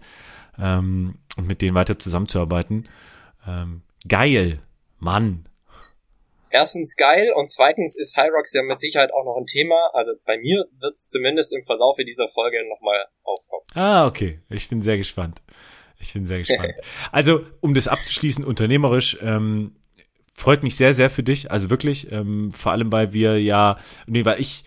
ähm, und mit denen weiter zusammenzuarbeiten. Ähm, geil, Mann. Erstens geil und zweitens ist Hyrox ja mit Sicherheit auch noch ein Thema. Also bei mir wird es zumindest im Verlauf dieser Folge nochmal aufkommen. Ah, okay. Ich bin sehr gespannt. Ich bin sehr gespannt. also, um das abzuschließen, unternehmerisch, ähm, freut mich sehr, sehr für dich. Also wirklich, ähm, vor allem, weil wir ja, nee, weil ich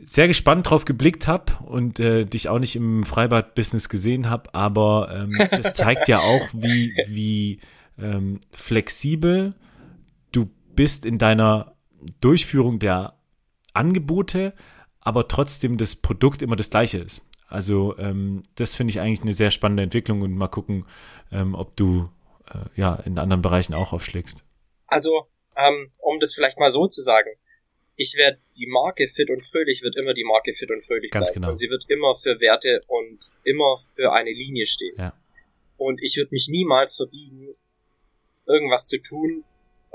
sehr gespannt drauf geblickt habe und äh, dich auch nicht im Freibad-Business gesehen habe, aber ähm, das zeigt ja auch, wie, wie ähm, flexibel bist in deiner Durchführung der Angebote, aber trotzdem das Produkt immer das gleiche ist. Also ähm, das finde ich eigentlich eine sehr spannende Entwicklung und mal gucken, ähm, ob du äh, ja in anderen Bereichen auch aufschlägst. Also ähm, um das vielleicht mal so zu sagen, ich werde die Marke Fit und Fröhlich wird immer die Marke Fit und Fröhlich Ganz bleiben. Genau. Und sie wird immer für Werte und immer für eine Linie stehen. Ja. Und ich würde mich niemals verbiegen, irgendwas zu tun,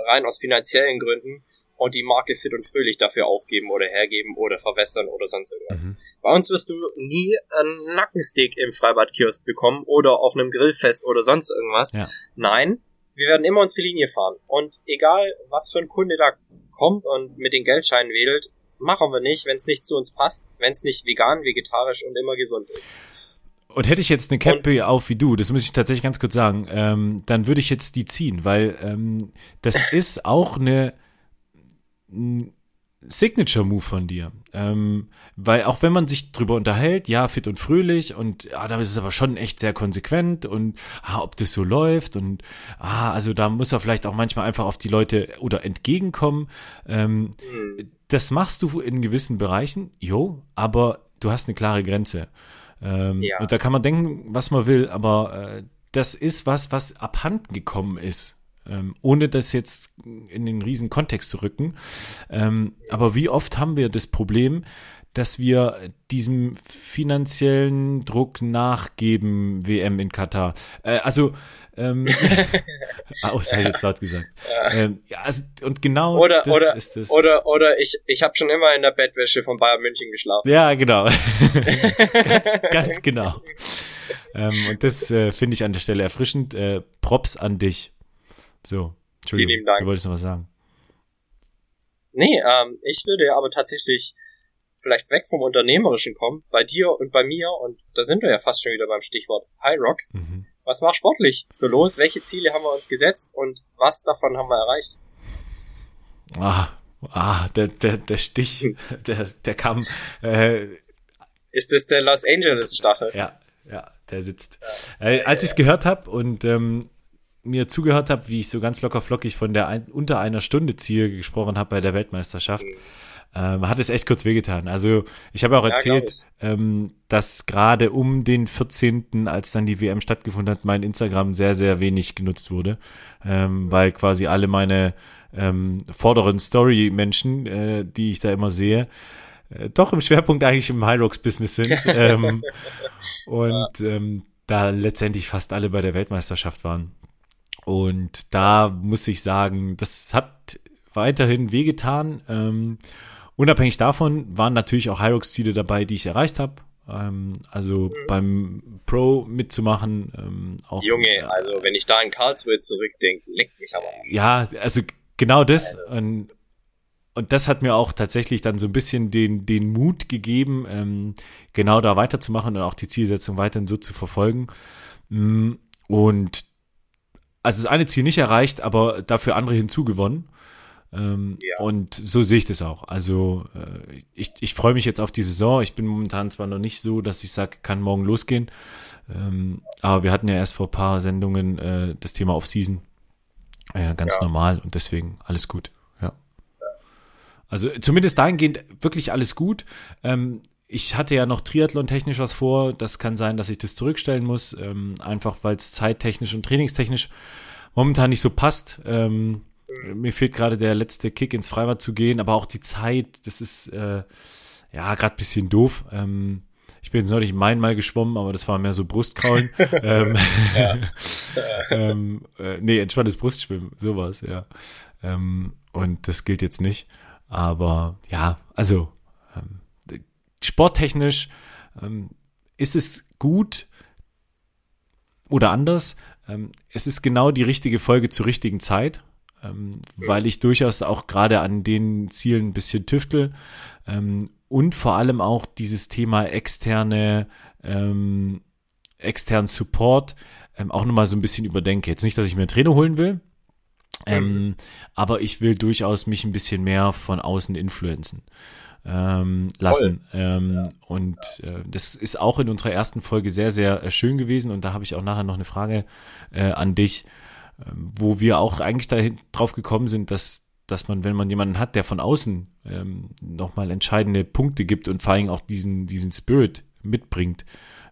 rein aus finanziellen Gründen, und die Marke Fit und Fröhlich dafür aufgeben oder hergeben oder verwässern oder sonst irgendwas. Mhm. Bei uns wirst du nie einen Nackensteak im Freibadkiosk bekommen oder auf einem Grillfest oder sonst irgendwas. Ja. Nein, wir werden immer unsere Linie fahren. Und egal, was für ein Kunde da kommt und mit den Geldscheinen wedelt, machen wir nicht, wenn es nicht zu uns passt, wenn es nicht vegan, vegetarisch und immer gesund ist. Und hätte ich jetzt eine Cappy auf wie du, das muss ich tatsächlich ganz kurz sagen, ähm, dann würde ich jetzt die ziehen, weil ähm, das ist auch eine Signature-Move von dir. Ähm, weil auch wenn man sich drüber unterhält, ja, fit und fröhlich und ja, da ist es aber schon echt sehr konsequent und ah, ob das so läuft und ah, also da muss er vielleicht auch manchmal einfach auf die Leute oder entgegenkommen. Ähm, mhm. Das machst du in gewissen Bereichen, jo, aber du hast eine klare Grenze. Ähm, ja. Und da kann man denken, was man will, aber äh, das ist was, was abhanden gekommen ist. Ähm, ohne das jetzt in den riesen Kontext zu rücken. Ähm, aber wie oft haben wir das Problem, dass wir diesem finanziellen Druck nachgeben, WM in Katar. Äh, also, ähm, oh, das habe ich jetzt laut gesagt. Ja. Ähm, ja, also, und genau oder, das oder, ist es. Oder, oder ich, ich habe schon immer in der Bettwäsche von Bayern München geschlafen. Ja, genau. ganz, ganz genau. Ähm, und das äh, finde ich an der Stelle erfrischend. Äh, Props an dich. So, Entschuldigung, Vielen Dank. du wolltest noch was sagen. Nee, ähm, ich würde aber tatsächlich vielleicht weg vom Unternehmerischen kommen, bei dir und bei mir, und da sind wir ja fast schon wieder beim Stichwort High Rocks. Mhm. Was war sportlich? So los, welche Ziele haben wir uns gesetzt und was davon haben wir erreicht? Ah, ah der, der, der Stich, hm. der, der kam. Äh, Ist das der Los Angeles Stachel? Ja, ja, der sitzt. Ja. Äh, als ich es gehört habe und ähm, mir zugehört habe, wie ich so ganz locker flockig von der ein, unter einer Stunde Ziel gesprochen habe bei der Weltmeisterschaft, mhm. Ähm, hat es echt kurz wehgetan. Also ich habe auch Ja, erzählt, ähm, dass gerade um den 14., als dann die WM stattgefunden hat, mein Instagram sehr, sehr wenig genutzt wurde, ähm, weil quasi alle meine ähm, vorderen Story-Menschen, äh, die ich da immer sehe, äh, doch im Schwerpunkt eigentlich im High Rocks Business sind ähm, und ähm, da letztendlich fast alle bei der Weltmeisterschaft waren. Und da muss ich sagen, das hat weiterhin wehgetan. Ähm, unabhängig davon waren natürlich auch High Rocks Ziele dabei, die ich erreicht habe. Ähm, also Mhm. beim Pro mitzumachen. Ähm, auch, Junge, also wenn ich da an Karlsruhe zurückdenke, leckt mich aber. ja, also genau das. Und, und das hat mir auch tatsächlich dann so ein bisschen den, den Mut gegeben, ähm, genau da weiterzumachen und auch die Zielsetzung weiterhin so zu verfolgen. Mm, Und also das eine Ziel nicht erreicht, aber dafür andere hinzugewonnen. Ähm, Ja. Und so sehe ich das auch. Also äh, ich, ich freue mich jetzt auf die Saison. Ich bin momentan zwar noch nicht so, dass ich sage, kann morgen losgehen. Ähm, aber wir hatten ja erst vor ein paar Sendungen äh, das Thema Off-Season. Äh, ganz Ja. normal und deswegen alles gut. Ja. Also zumindest dahingehend wirklich alles gut. Ähm, ich hatte ja noch Triathlon-technisch was vor. Das kann sein, dass ich das zurückstellen muss, ähm, einfach weil es zeittechnisch und trainingstechnisch momentan nicht so passt. Ähm, mir fehlt gerade der letzte Kick ins Freibad zu gehen, aber auch die Zeit, das ist äh, ja gerade ein bisschen doof. Ähm, ich bin jetzt neulich im Main mal geschwommen, aber das war mehr so Brustkraulen. ähm, ähm, äh, nee, entspanntes Brustschwimmen, sowas, ja. Ähm, und das gilt jetzt nicht. Aber ja, also ähm, sporttechnisch ähm, ist es gut oder anders. Ähm, es ist genau die richtige Folge zur richtigen Zeit, ähm, weil ich durchaus auch gerade an den Zielen ein bisschen tüftel ähm, und vor allem auch dieses Thema externe ähm, externen Support ähm, auch nochmal so ein bisschen überdenke. Jetzt nicht, dass ich mir einen Trainer holen will, ähm, aber ich will durchaus mich ein bisschen mehr von außen influenzen ähm, lassen. Ähm, Und äh, das ist auch in unserer ersten Folge sehr, sehr äh, schön gewesen. Und da habe ich auch nachher noch eine Frage äh, an dich, wo wir auch eigentlich dahin, drauf gekommen sind, dass, dass man, wenn man jemanden hat, der von außen ähm, nochmal entscheidende Punkte gibt und vor allem auch diesen, diesen Spirit mitbringt,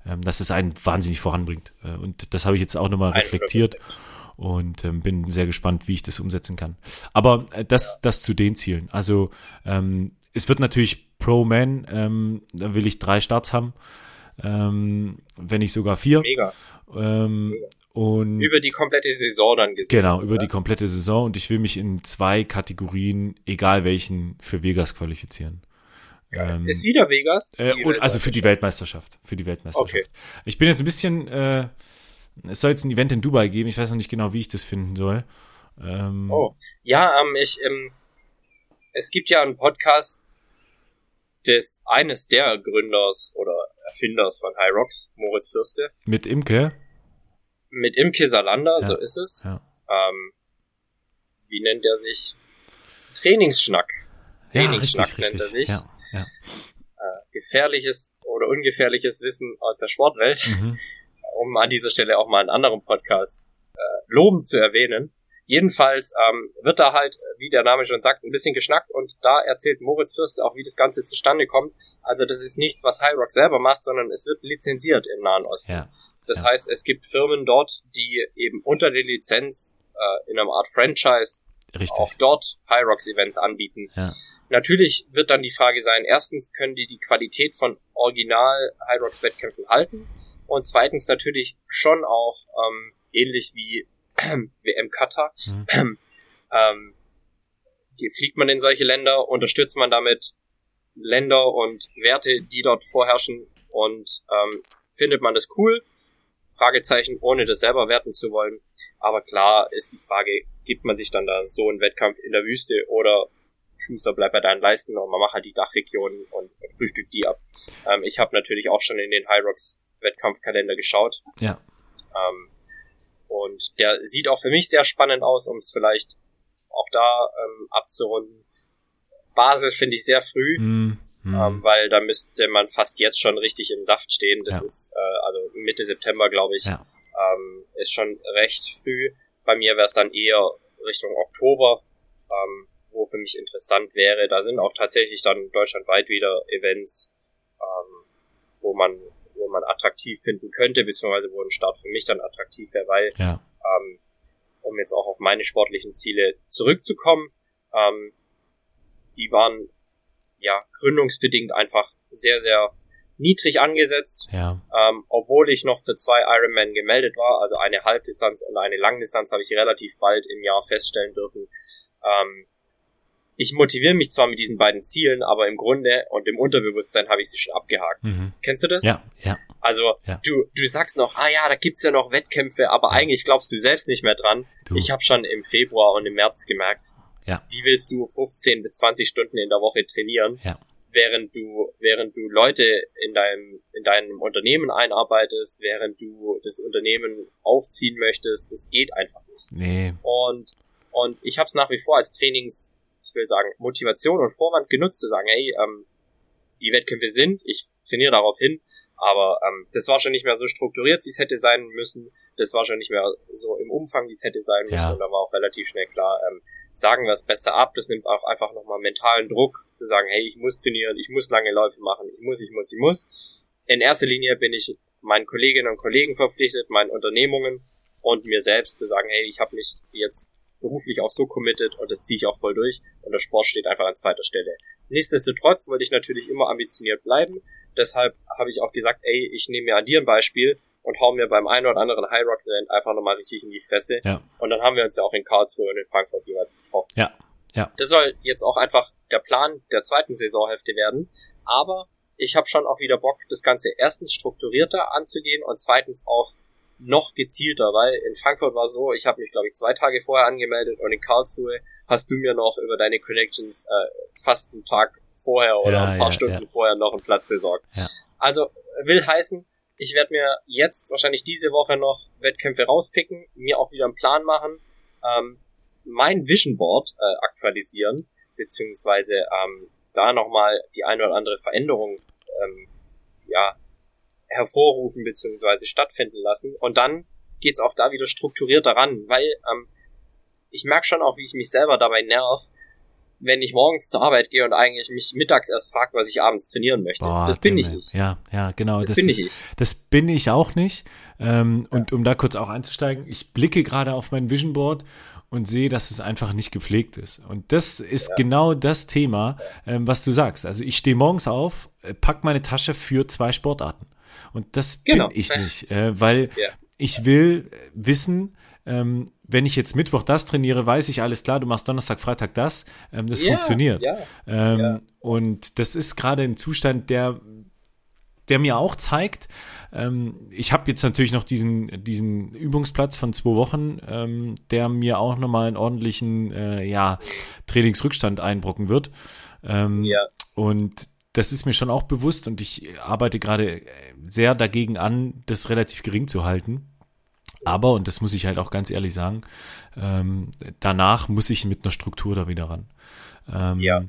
ähm, dass es einen wahnsinnig voranbringt. Äh, und das habe ich jetzt auch nochmal reflektiert und ähm, bin sehr gespannt, wie ich das umsetzen kann. Aber äh, das, das zu den Zielen. Also ähm, es wird natürlich Pro Man, ähm, da will ich drei Starts haben, ähm, wenn nicht sogar vier. Mega. Ähm, und Über die komplette Saison dann gesehen. genau, über die komplette Saison und ich will mich in zwei Kategorien, egal welchen, für Vegas qualifizieren. Ähm, Ist wieder Vegas? äh, und also für die Weltmeisterschaft. Für die Weltmeisterschaft. Okay. Ich bin jetzt ein bisschen, äh, es soll jetzt ein Event in Dubai geben, ich weiß noch nicht genau, wie ich das finden soll. Ähm, Oh. Ja, ähm, ich, ähm, es gibt ja einen Podcast des eines der Gründers oder Erfinders von High Rocks, Moritz Fürste, Mit Imke. Mit Imke Salander, Ja. so ist es. Ja. Ähm, wie nennt er sich? Trainingsschnack. Trainingsschnack nennt er sich. Ja, ja. Gefährliches oder ungefährliches Wissen aus der Sportwelt. Mhm. um an dieser Stelle auch mal einen anderen Podcast äh, lobend zu erwähnen. Jedenfalls ähm, wird da halt, wie der Name schon sagt, ein bisschen geschnackt und da erzählt Moritz Fürste auch, wie das Ganze zustande kommt. Also das ist nichts, was High Rock selber macht, sondern es wird lizenziert im Nahen Osten. ja. Das ja. heißt, es gibt Firmen dort, die eben unter der Lizenz äh, in einer Art Franchise Richtig. auch dort High Rocks Events anbieten. Ja. Natürlich wird dann die Frage sein, erstens können die die Qualität von Original High Rocks Wettkämpfen halten und zweitens natürlich schon auch ähm, ähnlich wie WM Katar Mhm. ähm, fliegt man in solche Länder, unterstützt man damit Länder und Werte, die dort vorherrschen und ähm, findet man das cool? Fragezeichen, ohne das selber werten zu wollen. Aber klar ist die Frage, gibt man sich dann da so einen Wettkampf in der Wüste oder Schuster bleibt bei deinen Leisten und man macht halt die Dachregionen und, und frühstückt die ab. Ähm, ich habe natürlich auch schon in den High Rocks Wettkampfkalender geschaut. Ja. Ähm, und der sieht auch für mich sehr spannend aus, um es vielleicht auch da ähm, abzurunden. Basel finde ich sehr früh, Mhm. Mhm. ähm, weil da müsste man fast jetzt schon richtig im Saft stehen. Das Ja. ist äh, also Mitte September, glaube ich. Ja. Ähm, ist schon recht früh. Bei mir wäre es dann eher Richtung Oktober. Ähm, wo für mich interessant wäre. Da sind auch tatsächlich dann deutschlandweit wieder Events, ähm, wo man wo man attraktiv finden könnte, beziehungsweise wo ein Start für mich dann attraktiv wäre, weil Ja. ähm, um jetzt auch auf meine sportlichen Ziele zurückzukommen, ähm, die waren ja gründungsbedingt einfach sehr, sehr niedrig angesetzt, Ja. ähm, obwohl ich noch für zwei Ironman gemeldet war, also eine Halbdistanz und eine Langdistanz habe ich relativ bald im Jahr feststellen dürfen. Ähm, ich motiviere mich zwar mit diesen beiden Zielen, aber im Grunde und im Unterbewusstsein habe ich sie schon abgehakt. Mhm. Kennst du das? Ja, ja. Also Ja. du du sagst noch, ah ja, da gibt's ja noch Wettkämpfe, aber Ja. eigentlich glaubst du selbst nicht mehr dran. Du. Ich habe schon im Februar und im März gemerkt, Ja. wie willst du 15 bis 20 Stunden in der Woche trainieren, Ja. während du während du Leute in deinem in deinem Unternehmen einarbeitest, während du das Unternehmen aufziehen möchtest, das geht einfach nicht. Nee. Und und ich habe es nach wie vor als Trainings, ich will sagen, Motivation und Vorwand genutzt, zu sagen, hey, ähm, die Wettkämpfe sind, ich trainiere darauf hin, aber ähm, das war schon nicht mehr so strukturiert, wie es hätte sein müssen. Das war schon nicht mehr so im Umfang, wie es hätte sein müssen. Ja. Und da war auch relativ schnell klar, ähm, sagen wir es besser ab. Das nimmt auch einfach nochmal mentalen Druck, zu sagen, hey, ich muss trainieren, ich muss lange Läufe machen, ich muss, ich muss, ich muss. In erster Linie bin ich meinen Kolleginnen und Kollegen verpflichtet, meinen Unternehmungen und mir selbst zu sagen, hey, ich habe mich jetzt beruflich auch so committed und das ziehe ich auch voll durch und der Sport steht einfach an zweiter Stelle. Nichtsdestotrotz wollte ich natürlich immer ambitioniert bleiben. Deshalb habe ich auch gesagt, ey, ich nehme mir an dir ein Beispiel und hau mir beim einen oder anderen High Rocks Event einfach nochmal richtig in die Fresse. Ja. Und dann haben wir uns ja auch in Karlsruhe und in Frankfurt jeweils getroffen. Ja. Ja. Das soll jetzt auch einfach der Plan der zweiten Saisonhälfte werden. Aber ich habe schon auch wieder Bock, das Ganze erstens strukturierter anzugehen und zweitens auch noch gezielter, weil in Frankfurt war so, ich habe mich glaube ich zwei Tage vorher angemeldet und in Karlsruhe hast du mir noch über deine Connections äh, fast einen Tag vorher oder Ja, ein paar ja, Stunden ja. vorher noch einen Platz besorgt. Ja. Also will heißen, ich werde mir jetzt wahrscheinlich diese Woche noch Wettkämpfe rauspicken, mir auch wieder einen Plan machen, ähm, mein Vision Board äh, aktualisieren, beziehungsweise ähm, da nochmal die eine oder andere Veränderung ähm, ja, hervorrufen beziehungsweise stattfinden lassen. Und dann geht's auch da wieder strukturierter ran, weil ähm, ich merke schon auch, wie ich mich selber dabei nerv, wenn ich morgens zur Arbeit gehe und eigentlich mich mittags erst frage, was ich abends trainieren möchte. Boah, das bin ich nicht. Ja, ja, genau. Das, Das, bin ist, ich. Das bin ich auch nicht. Ähm, Und um da kurz auch einzusteigen, ich blicke gerade auf mein Vision Board und sehe, dass es einfach nicht gepflegt ist. Und das ist genau das Thema, ähm, was du sagst. Also ich stehe morgens auf, äh, pack meine Tasche für zwei Sportarten. Und das Genau. bin ich nicht, äh, weil Ja. ich will äh, wissen, ähm, wenn ich jetzt Mittwoch das trainiere, weiß ich alles klar, du machst Donnerstag, Freitag das. Ähm, das Ja, funktioniert. ja, Ähm, ja. Und das ist gerade ein Zustand, der, der mir auch zeigt, ähm, ich habe jetzt natürlich noch diesen, diesen Übungsplatz von zwei Wochen, ähm, der mir auch nochmal einen ordentlichen äh, ja, Trainingsrückstand einbrocken wird. Ähm. Und das ist mir schon auch bewusst und ich arbeite gerade sehr dagegen an, das relativ gering zu halten. Aber, und das muss ich halt auch ganz ehrlich sagen, ähm, danach muss ich mit einer Struktur da wieder ran. Ähm, Ja.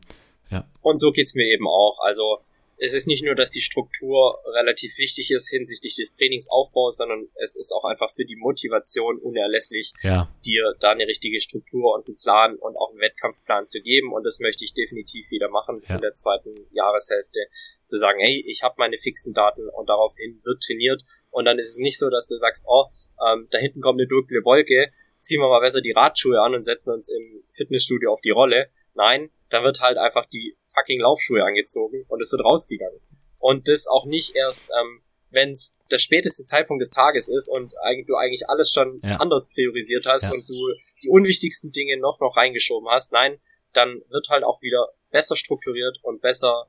Und so geht's mir eben auch. Also es ist nicht nur, dass die Struktur relativ wichtig ist hinsichtlich des Trainingsaufbaus, sondern es ist auch einfach für die Motivation unerlässlich, ja, dir da eine richtige Struktur und einen Plan und auch einen Wettkampfplan zu geben. Und das möchte ich definitiv wieder machen Ja. in der zweiten Jahreshälfte. Zu sagen, hey, ich habe meine fixen Daten und daraufhin wird trainiert. Und dann ist es nicht so, dass du sagst, oh, ähm, da hinten kommt eine dunkle Wolke, ziehen wir mal besser die Radschuhe an und setzen uns im Fitnessstudio auf die Rolle. Nein, da wird halt einfach die fucking Laufschuhe angezogen und es wird rausgegangen. Und das auch nicht erst, ähm, wenn es der späteste Zeitpunkt des Tages ist und eigentlich, du eigentlich alles schon Ja. anders priorisiert hast Ja. und du die unwichtigsten Dinge noch noch reingeschoben hast. Nein, dann wird halt auch wieder besser strukturiert und besser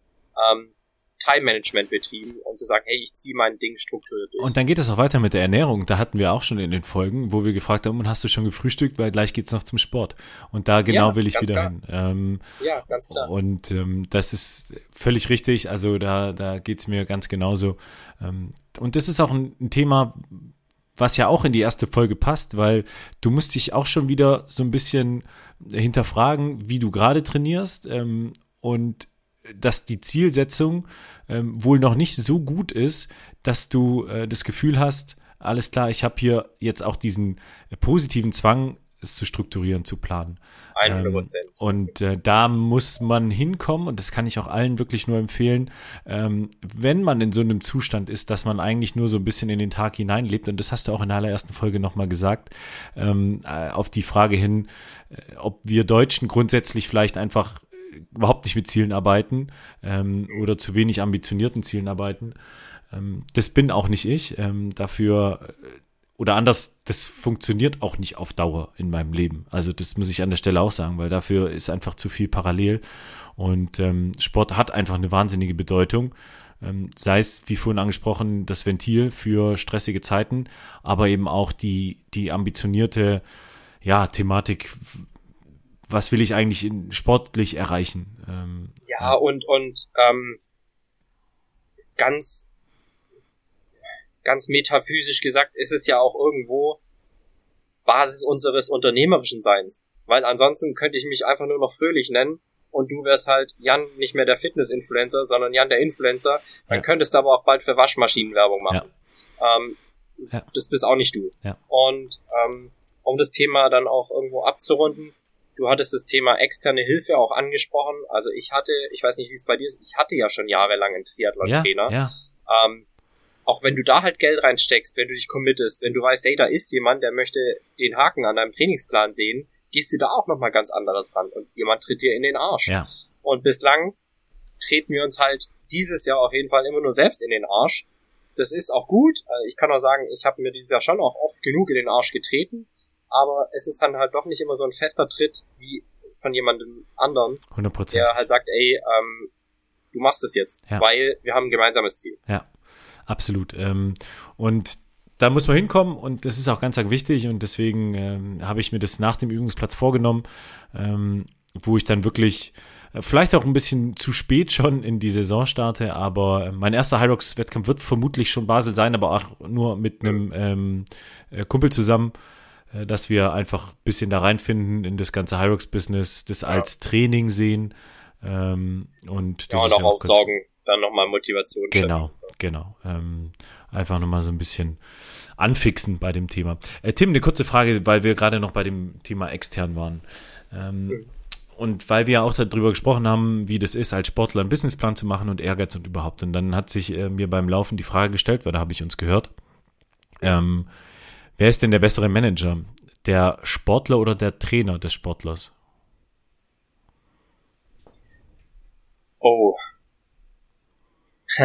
ähm, Time-Management betrieben, um zu sagen, hey, ich ziehe mein Ding strukturiert durch. Und dann geht es auch weiter mit der Ernährung. Da hatten wir auch schon in den Folgen, wo wir gefragt haben, hast du schon gefrühstückt, weil gleich geht's noch zum Sport. Und da genau Ja, will ich wieder klar. hin. Ähm, ja, ganz klar. und ähm, das ist völlig richtig. Also da, da geht's mir ganz genauso. Ähm, und das ist auch ein, ein Thema, was ja auch in die erste Folge passt, weil du musst dich auch schon wieder so ein bisschen hinterfragen, wie du gerade trainierst ähm, und dass die Zielsetzung ähm, wohl noch nicht so gut ist, dass du äh, das Gefühl hast, alles klar, ich habe hier jetzt auch diesen äh, positiven Zwang, es zu strukturieren, zu planen. 100 Prozent. Ähm, und äh, da muss man hinkommen und das kann ich auch allen wirklich nur empfehlen, ähm, wenn man in so einem Zustand ist, dass man eigentlich nur so ein bisschen in den Tag hineinlebt und das hast du auch in der allerersten Folge nochmal gesagt, ähm, äh, auf die Frage hin, äh, ob wir Deutschen grundsätzlich vielleicht einfach überhaupt nicht mit Zielen arbeiten ähm, oder zu wenig ambitionierten Zielen arbeiten. Ähm, das bin auch nicht ich. Ähm, dafür oder anders, das funktioniert auch nicht auf Dauer in meinem Leben. Also das muss ich an der Stelle auch sagen, weil dafür ist einfach zu viel parallel. Und ähm, Sport hat einfach eine wahnsinnige Bedeutung. Ähm, sei es, wie vorhin angesprochen, das Ventil für stressige Zeiten, aber eben auch die, die ambitionierte ja, Thematik, was will ich eigentlich in, sportlich erreichen. Ähm, ja, ja, und, und ähm, ganz ganz metaphysisch gesagt, ist es ja auch irgendwo Basis unseres unternehmerischen Seins. Weil ansonsten könnte ich mich einfach nur noch fröhlich nennen und du wärst halt Jan nicht mehr der Fitness-Influencer, sondern Jan der Influencer. Dann ja. könntest du aber auch bald für Waschmaschinenwerbung machen. Ja. Ähm, ja. Das bist auch nicht du. Und ähm, um das Thema dann auch irgendwo abzurunden, du hattest das Thema externe Hilfe auch angesprochen. Also ich hatte, ich weiß nicht, wie es bei dir ist, ich hatte ja schon jahrelang einen Triathlon-Trainer. Ja, ja. Ähm, auch wenn du da halt Geld reinsteckst, wenn du dich committest, wenn du weißt, hey, da ist jemand, der möchte den Haken an deinem Trainingsplan sehen, gehst du da auch nochmal ganz anderes ran und jemand tritt dir in den Arsch. Ja. Und bislang treten wir uns halt dieses Jahr auf jeden Fall immer nur selbst in den Arsch. Das ist auch gut. Also ich kann auch sagen, ich habe mir dieses Jahr schon auch oft genug in den Arsch getreten, aber es ist dann halt doch nicht immer so ein fester Tritt wie von jemandem anderen, 100%. der halt sagt, ey, ähm, du machst es jetzt, ja. weil wir haben ein gemeinsames Ziel. Ja. Absolut. Ähm, und da muss man hinkommen und das ist auch ganz, ganz wichtig und deswegen ähm, habe ich mir das nach dem Übungsplatz vorgenommen, ähm, wo ich dann wirklich äh, vielleicht auch ein bisschen zu spät schon in die Saison starte, aber mein erster Hyrox-Wettkampf wird vermutlich schon Basel sein, aber auch nur mit einem ähm, äh, Kumpel zusammen, dass wir einfach ein bisschen da reinfinden in das ganze Hyrox-Business, das ja. als Training sehen ähm, und das ja, und auch aufsaugen, dann nochmal Motivation. Genau, Genau. Ähm, einfach nochmal so ein bisschen anfixen bei dem Thema. Äh, Tim, eine kurze Frage, weil wir gerade noch bei dem Thema extern waren. Ähm, mhm. Und weil wir auch darüber gesprochen haben, wie das ist, als Sportler einen Businessplan zu machen und Ehrgeiz und überhaupt. Und dann hat sich äh, mir beim Laufen die Frage gestellt, weil da habe ich uns gehört, ähm, wer ist denn der bessere Manager? Der Sportler oder der Trainer des Sportlers? Oh.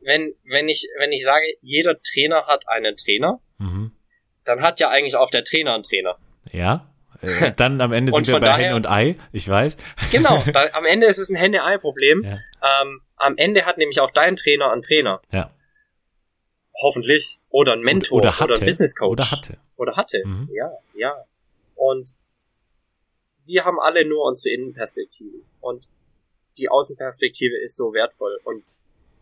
wenn, wenn ich, wenn ich sage, jeder Trainer hat einen Trainer, mhm. dann hat ja eigentlich auch der Trainer einen Trainer. Ja. Äh, dann am Ende sind wir bei daher, Henne und Ei, ich weiß. Genau, da, am Ende ist es ein Henne-Ei-Problem. Ja. Ähm, am Ende hat nämlich auch dein Trainer einen Trainer. Ja. Hoffentlich. Oder ein Mentor oder, hatte, oder ein Business Coach. Oder hatte. Oder hatte. Mhm. Ja, ja. Und wir haben alle nur unsere Innenperspektive. Und die Außenperspektive ist so wertvoll. Und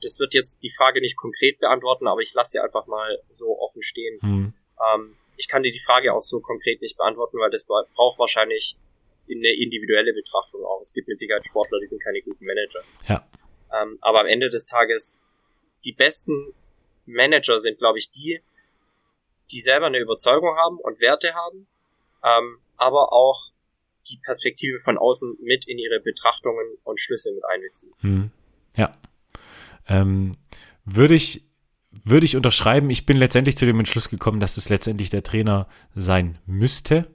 das wird jetzt die Frage nicht konkret beantworten, aber ich lasse sie einfach mal so offen stehen. Mhm. Ähm, ich kann dir die Frage auch so konkret nicht beantworten, weil das braucht wahrscheinlich eine individuelle Betrachtung auch. Es gibt mit Sicherheit Sportler, die sind keine guten Manager. Ja. Ähm, aber am Ende des Tages, die besten Manager sind, glaube ich, die, die selber eine Überzeugung haben und Werte haben, ähm, aber auch die Perspektive von außen mit in ihre Betrachtungen und Schlüsse mit einbeziehen. Mhm. Ja. Ähm, würde ich würde ich unterschreiben. Ich bin letztendlich zu dem Entschluss gekommen, dass es letztendlich der Trainer sein müsste.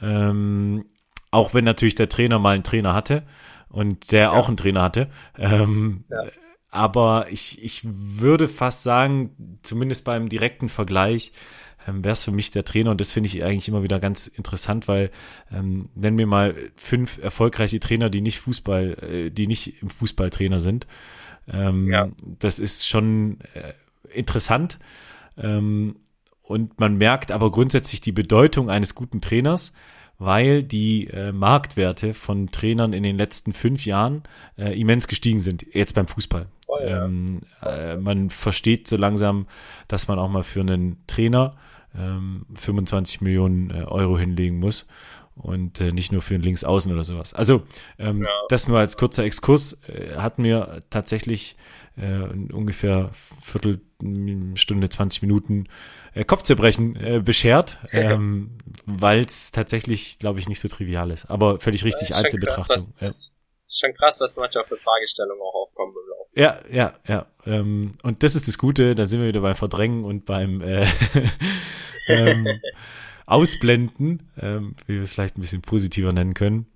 Ähm, auch wenn natürlich der Trainer mal einen Trainer hatte und der ja. auch einen Trainer hatte. Ähm, ja. Aber ich, ich würde fast sagen, zumindest beim direkten Vergleich, ähm, wäre es für mich der Trainer und das finde ich eigentlich immer wieder ganz interessant, weil ähm, nennen wir mal fünf erfolgreiche Trainer, die nicht Fußball, äh, die nicht im Fußballtrainer sind. Ähm, ja. Das ist schon äh, interessant. Ähm, und man merkt aber grundsätzlich die Bedeutung eines guten Trainers, weil die äh, Marktwerte von Trainern in den letzten fünf Jahren äh, immens gestiegen sind, jetzt beim Fußball. Ja. ähm, äh, man versteht so langsam, dass man auch mal für einen Trainer ähm, 25 Millionen äh, Euro hinlegen muss. und äh, nicht nur für ein Linksaußen oder sowas. Also ähm, ja. das nur als kurzer Exkurs äh, hat mir tatsächlich äh, ungefähr Viertelstunde, 20 Minuten äh, Kopfzerbrechen äh, beschert, ähm, weil es tatsächlich, glaube ich, nicht so trivial ist. Aber völlig richtig ja, Einzelbetrachtung. Was, ja. Schon krass, was manchmal für Fragestellungen auch aufkommen im Laufe. Ja, ja, ja. Ähm, und das ist das Gute, da sind wir wieder beim Verdrängen und beim äh, ähm, Ausblenden, ähm, wie wir es vielleicht ein bisschen positiver nennen können,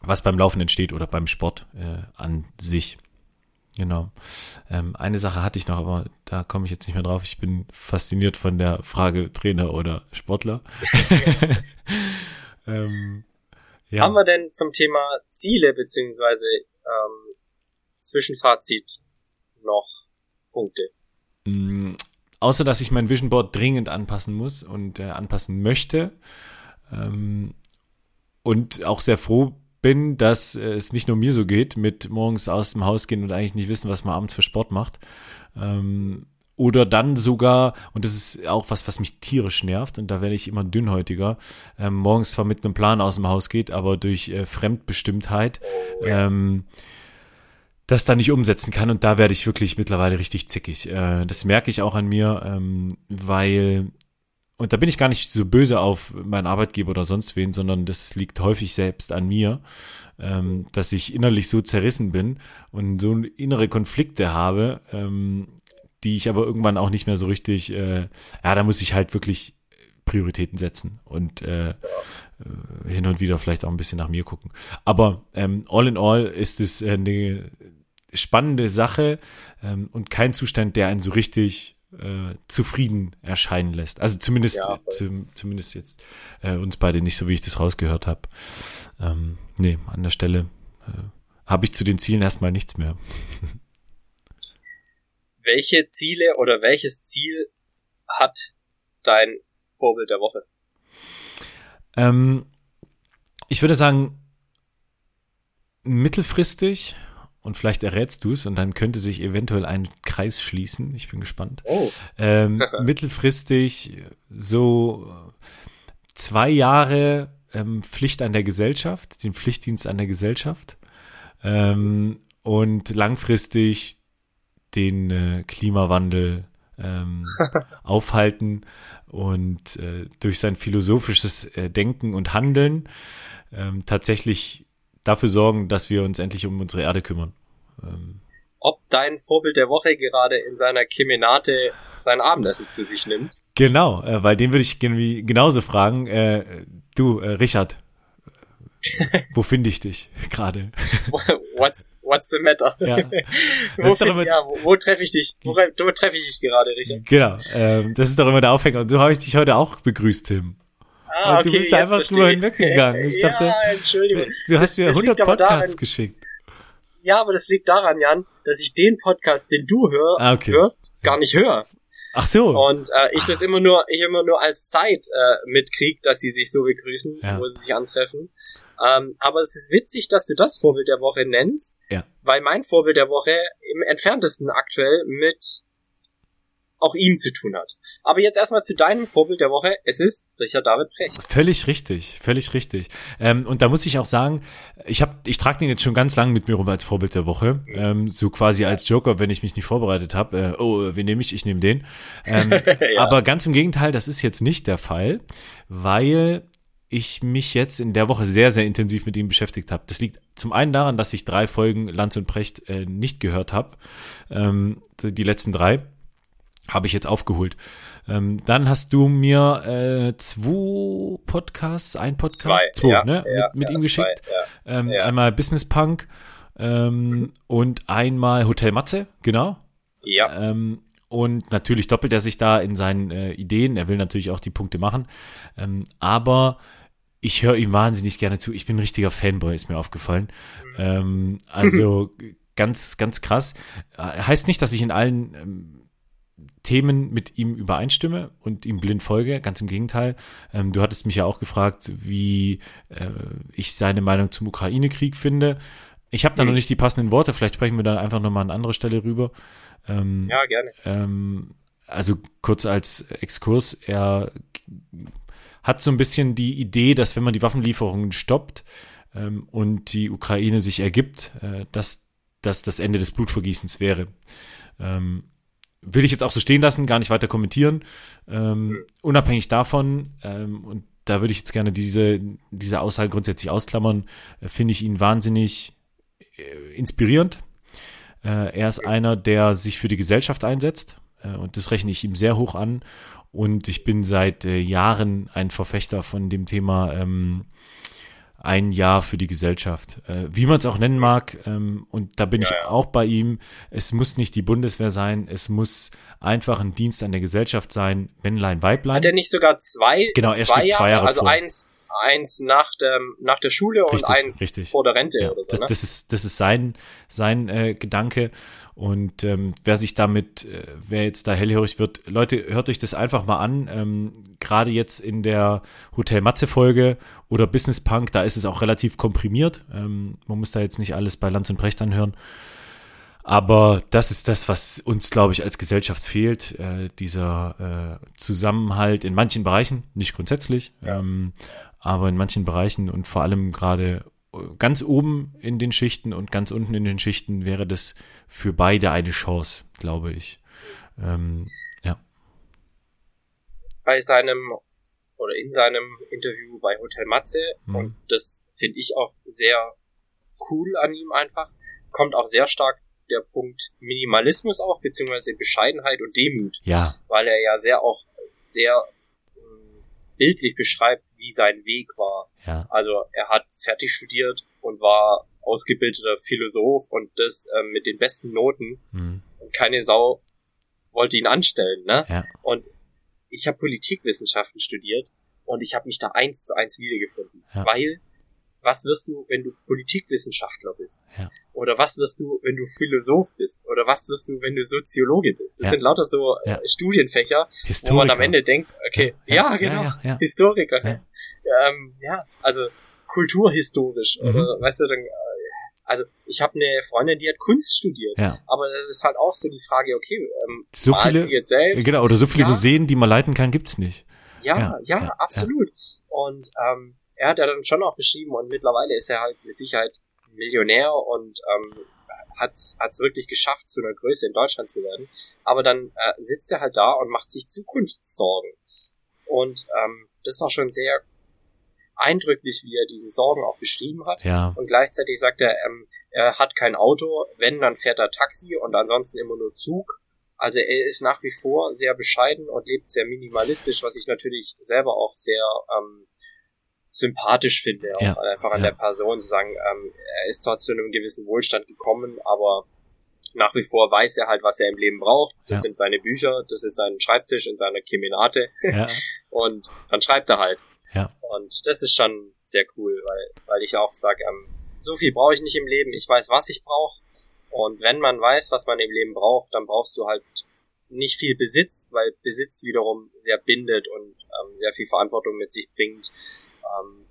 was beim Laufen entsteht oder beim Sport äh, an sich. Genau. Ähm, eine Sache hatte ich noch, aber da komme ich jetzt nicht mehr drauf. Ich bin fasziniert von der Frage Trainer oder Sportler. ähm, ja. Haben wir denn zum Thema Ziele beziehungsweise ähm, Zwischenfazit noch Punkte? Mm, außer dass ich mein Vision Board dringend anpassen muss und äh, anpassen möchte. Ähm, und auch sehr froh bin, dass äh, es nicht nur mir so geht, mit morgens aus dem Haus gehen und eigentlich nicht wissen, was man abends für Sport macht. Ähm, oder dann sogar, und das ist auch was, was mich tierisch nervt, und da werde ich immer dünnhäutiger, ähm, morgens zwar mit einem Plan aus dem Haus geht, aber durch äh, Fremdbestimmtheit ähm, das dann nicht umsetzen kann. Und da werde ich wirklich mittlerweile richtig zickig. Äh, das merke ich auch an mir, ähm, weil und da bin ich gar nicht so böse auf meinen Arbeitgeber oder sonst wen, sondern das liegt häufig selbst an mir, ähm, dass ich innerlich so zerrissen bin und so innere Konflikte habe, ähm, die ich aber irgendwann auch nicht mehr so richtig, äh, ja, da muss ich halt wirklich Prioritäten setzen und äh, äh, hin und wieder vielleicht auch ein bisschen nach mir gucken. Aber ähm, all in all ist es äh, eine spannende Sache ähm, und kein Zustand, der einen so richtig äh, zufrieden erscheinen lässt. Also zumindest, ja, zu, zumindest jetzt äh, uns beide nicht so, wie ich das rausgehört habe. Ähm, nee, an der Stelle äh, habe ich zu den Zielen erstmal nichts mehr. Welche Ziele oder welches Ziel hat dein Vorbild der Woche? Ähm, ich würde sagen, mittelfristig und vielleicht errätst du es und dann könnte sich eventuell ein Kreis schließen. Ich bin gespannt. Oh. Ähm, mittelfristig so zwei Jahre ähm, Pflicht an der Gesellschaft, den Pflichtdienst an der Gesellschaft ähm, und langfristig den äh, Klimawandel ähm, aufhalten und äh, durch sein philosophisches äh, Denken und Handeln ähm, tatsächlich dafür sorgen, dass wir uns endlich um unsere Erde kümmern. Ähm. Ob dein Vorbild der Woche gerade in seiner Kemenate sein Abendessen zu sich nimmt? Genau, äh, weil den würde ich genauso fragen. Äh, du, äh, Richard, wo finde ich dich gerade? What's, what's the matter? Ja. wo, find, ja, wo, wo treffe ich dich? Wo, wo treffe ich dich gerade, Richard? Genau, ähm, das ist doch immer der Aufhänger. Und so habe ich dich heute auch begrüßt, Tim. Ah, okay, du bist einfach drüber hinweggegangen. Ich dachte, ja, Entschuldigung. du hast mir 100 Podcasts daran, geschickt. Ja, aber das liegt daran, Jan, dass ich den Podcast, den du hör, ah, okay. hörst, gar nicht höre. Ach so. Und äh, ich das immer nur, ich immer nur als Zeit äh, mitkrieg, dass sie sich so begrüßen, ja. wo sie sich antreffen. Ähm, aber es ist witzig, dass du das Vorbild der Woche nennst, ja. weil mein Vorbild der Woche im entferntesten aktuell mit auch ihm zu tun hat. Aber jetzt erstmal zu deinem Vorbild der Woche. Es ist Richard David Precht. Völlig richtig, völlig richtig. Ähm, und da muss ich auch sagen, ich habe, ich trage den jetzt schon ganz lange mit mir rum als Vorbild der Woche, ähm, so quasi als Joker, wenn ich mich nicht vorbereitet habe. Äh, oh, wen nehme ich? Ich nehme den. Ähm, ja. Aber ganz im Gegenteil, das ist jetzt nicht der Fall, weil ich mich jetzt in der Woche sehr, sehr intensiv mit ihm beschäftigt habe. Das liegt zum einen daran, dass ich drei Folgen Lanz und Precht äh, nicht gehört habe, ähm, die letzten drei habe ich jetzt aufgeholt. Ähm, dann hast du mir äh, zwei Podcasts, ein Podcast, zwei, zwei ja, ne, ja, mit, mit ja, ihm geschickt. Zwei, ähm, einmal Business Punk ähm, mhm. und einmal Hotel Matze, genau. Ja. Ähm, und natürlich doppelt er sich da in seinen äh, Ideen. Er will natürlich auch die Punkte machen. Ähm, aber ich höre ihm wahnsinnig gerne zu. Ich bin ein richtiger Fanboy, ist mir aufgefallen. Mhm. Ähm, also ganz, ganz krass. Äh, heißt nicht, dass ich in allen Themen mit ihm übereinstimme und ihm blind folge. Ganz im Gegenteil. Ähm, du hattest mich ja auch gefragt, wie äh, ich seine Meinung zum Ukraine-Krieg finde. Ich habe da noch nicht die passenden Worte. Vielleicht sprechen wir dann einfach nochmal an anderer Stelle rüber. Ähm, ja, gerne. Ähm, also kurz als Exkurs, er hat so ein bisschen die Idee, dass wenn man die Waffenlieferungen stoppt ähm, und die Ukraine sich ergibt, äh, dass das das Ende des Blutvergießens wäre. Ähm, will ich jetzt auch so stehen lassen, gar nicht weiter kommentieren. Ähm, unabhängig davon, ähm, und da würde ich jetzt gerne diese, diese Aussage grundsätzlich ausklammern, äh, finde ich ihn wahnsinnig äh, inspirierend. Äh, er ist einer, der sich für die Gesellschaft einsetzt äh, und das rechne ich ihm sehr hoch an. Und ich bin seit äh, Jahren ein Verfechter von dem Thema ähm, ein Jahr für die Gesellschaft. Äh, wie man es auch nennen mag, ähm, und da bin ja, ich auch bei ihm, es muss nicht die Bundeswehr sein, es muss einfach ein Dienst an der Gesellschaft sein, Männlein, Weiblein. Hat er nicht sogar zwei, genau, er zwei, Jahre, zwei Jahre also vor. eins eins nach der, nach der Schule richtig, und eins richtig. vor der Rente ja, oder so. Das, ne? das, ist, das ist sein, sein äh, Gedanke. Und ähm, wer sich damit, äh, wer jetzt da hellhörig wird, Leute, hört euch das einfach mal an. Ähm, Gerade jetzt in der Hotel Matze-Folge oder Business Punk, da ist es auch relativ komprimiert. Ähm, man muss da jetzt nicht alles bei Lanz und Brecht anhören. Aber das ist das, was uns, glaube ich, als Gesellschaft fehlt. Äh, dieser äh, Zusammenhalt in manchen Bereichen, nicht grundsätzlich, ja. ähm, aber in manchen Bereichen und vor allem gerade ganz oben in den Schichten und ganz unten in den Schichten wäre das für beide eine Chance, glaube ich. Ähm, ja. Bei seinem oder in seinem Interview bei Hotel Matze, mhm. und das finde ich auch sehr cool an ihm einfach, kommt auch sehr stark der Punkt Minimalismus auf, beziehungsweise Bescheidenheit und Demut. Ja. Weil er ja sehr auch sehr ähm, bildlich beschreibt, wie sein Weg war. Ja. Also er hat fertig studiert und war ausgebildeter Philosoph und das ähm, mit den besten Noten. Mhm. Und keine Sau wollte ihn anstellen. Ne? Ja. Und ich habe Politikwissenschaften studiert und ich habe mich da eins zu eins wiedergefunden. Ja. Weil was wirst du, wenn du Politikwissenschaftler bist? Ja. Oder was wirst du, wenn du Philosoph bist? Oder was wirst du, wenn du Soziologe bist? Das ja. sind lauter so äh, ja. Studienfächer, Historiker. wo man am Ende denkt, okay, ja, genau, Historiker. Ja. Ähm, ja, also kulturhistorisch. Mhm. Oder weißt du, dann, also ich habe eine Freundin, die hat Kunst studiert. Ja. Aber das ist halt auch so die Frage, okay, ähm, so viele, sie jetzt selbst? Genau, oder so viele Museen, die man leiten kann, gibt's nicht. Ja, ja, absolut. Und ähm, er hat ja dann schon auch beschrieben und mittlerweile ist er halt mit Sicherheit Millionär und ähm, hat es wirklich geschafft, zu einer Größe in Deutschland zu werden. Aber dann äh, sitzt er halt da und macht sich Zukunftssorgen. Und ähm, das war schon sehr eindrücklich, wie er diese Sorgen auch beschrieben hat. Ja. Und gleichzeitig sagt er, ähm, er hat kein Auto, wenn, dann fährt er Taxi und ansonsten immer nur Zug. Also er ist nach wie vor sehr bescheiden und lebt sehr minimalistisch, was ich natürlich selber auch sehr ähm, sympathisch finde, ja, einfach an ja. der Person zu sagen, ähm, er ist zwar zu einem gewissen Wohlstand gekommen, aber nach wie vor weiß er halt, was er im Leben braucht. Das Ja. sind seine Bücher, das ist sein Schreibtisch in seiner Kemenate und dann schreibt er halt. Ja. Und das ist schon sehr cool, weil, weil ich auch sage, ähm, so viel brauche ich nicht im Leben, ich weiß, was ich brauche. Und wenn man weiß, was man im Leben braucht, dann brauchst du halt nicht viel Besitz, weil Besitz wiederum sehr bindet und ähm, sehr viel Verantwortung mit sich bringt. Ähm,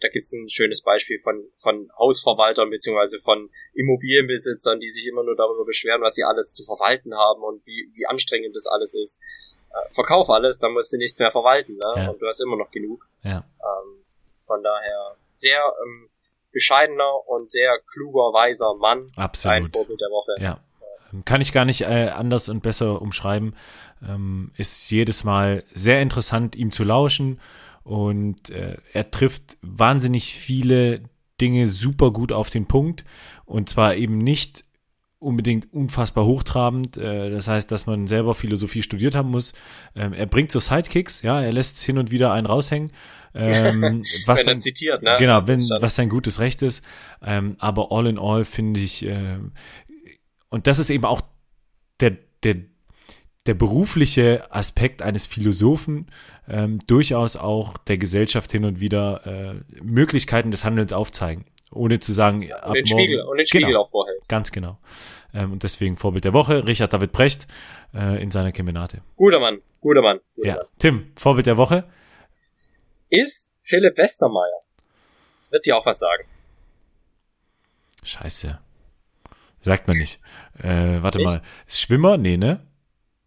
da gibt's ein schönes Beispiel von, von Hausverwaltern beziehungsweise von Immobilienbesitzern, die sich immer nur darüber beschweren, was sie alles zu verwalten haben und wie, wie anstrengend das alles ist. Äh, verkauf alles, dann musst du nichts mehr verwalten ne? Ja. und du hast immer noch genug. Ja. Ähm, von daher sehr ähm, bescheidener und sehr kluger, weiser Mann. Ein Absolut. Vorbild der Woche. Ja. Kann ich gar nicht äh, anders und besser umschreiben. Ähm, ist jedes Mal sehr interessant, ihm zu lauschen. Und äh, er trifft wahnsinnig viele Dinge super gut auf den Punkt. Und zwar eben nicht unbedingt unfassbar hochtrabend. Äh, das heißt, dass man selber Philosophie studiert haben muss. Ähm, er bringt so Sidekicks, ja, er lässt hin und wieder einen raushängen. Ähm, was Wenn er zitiert, ne? Genau, wenn, was sein gutes Recht ist. Ähm, aber all in all finde ich, und das ist eben auch der, der, der berufliche Aspekt eines Philosophen, durchaus auch der Gesellschaft hin und wieder äh, Möglichkeiten des Handelns aufzeigen. Ohne zu sagen, ab Und den Spiegel, und den Spiegel genau, auch vorhält. Ganz genau. Ähm, und deswegen Vorbild der Woche, Richard David Brecht äh, in seiner Kemenate. Guter Mann, guter Mann. Guter Ja. Mann. Tim, Vorbild der Woche? Ist Philipp Westermeier. Wird dir auch was sagen. Scheiße. Sagt man nicht. Äh, warte Nicht? mal. Ist Schwimmer? Nee, ne?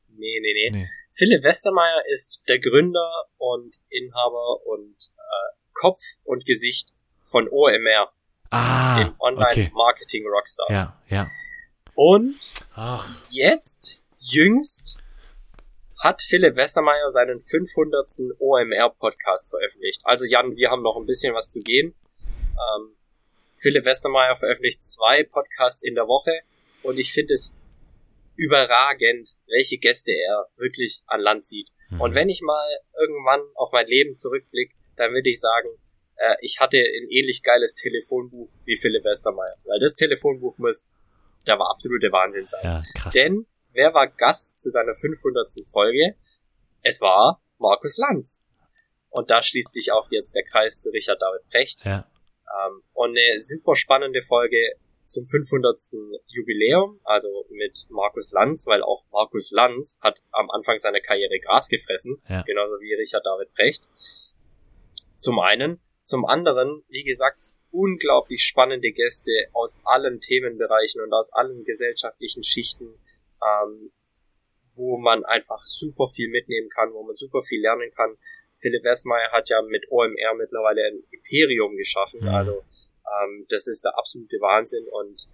Nee, nee, nee. Nee. Philipp Westermeier ist der Gründer und Inhaber und äh, Kopf und Gesicht von OMR, Ah, dem Online okay. Marketing Rockstars. Ja, ja. Und Ach, jetzt, jüngst, hat Philipp Westermeier seinen 500. OMR-Podcast veröffentlicht. Also Jan, wir haben noch ein bisschen was zu gehen. Ähm, Philipp Westermeier veröffentlicht zwei Podcasts in der Woche und ich finde es überragend, welche Gäste er wirklich an Land zieht. Mhm. Und wenn ich mal irgendwann auf mein Leben zurückblicke, dann würde ich sagen, äh, ich hatte ein ähnlich geiles Telefonbuch wie Philipp Westermeier. Weil das Telefonbuch muss, da war absolute Wahnsinn sein. ja, krass. Denn wer war Gast zu seiner 500. Folge? Es war Markus Lanz. Und da schließt sich auch jetzt der Kreis zu Richard David Brecht. ja, Ähm, und eine super spannende Folge zum 500. Jubiläum, also mit Markus Lanz, weil auch Markus Lanz hat am Anfang seiner Karriere Gras gefressen, Ja. genauso wie Richard David Brecht. Zum einen. Zum anderen, wie gesagt, unglaublich spannende Gäste aus allen Themenbereichen und aus allen gesellschaftlichen Schichten, ähm, wo man einfach super viel mitnehmen kann, wo man super viel lernen kann. Philipp Westmeyer hat ja mit OMR mittlerweile ein Imperium geschaffen, Mhm. also ähm, das ist der absolute Wahnsinn und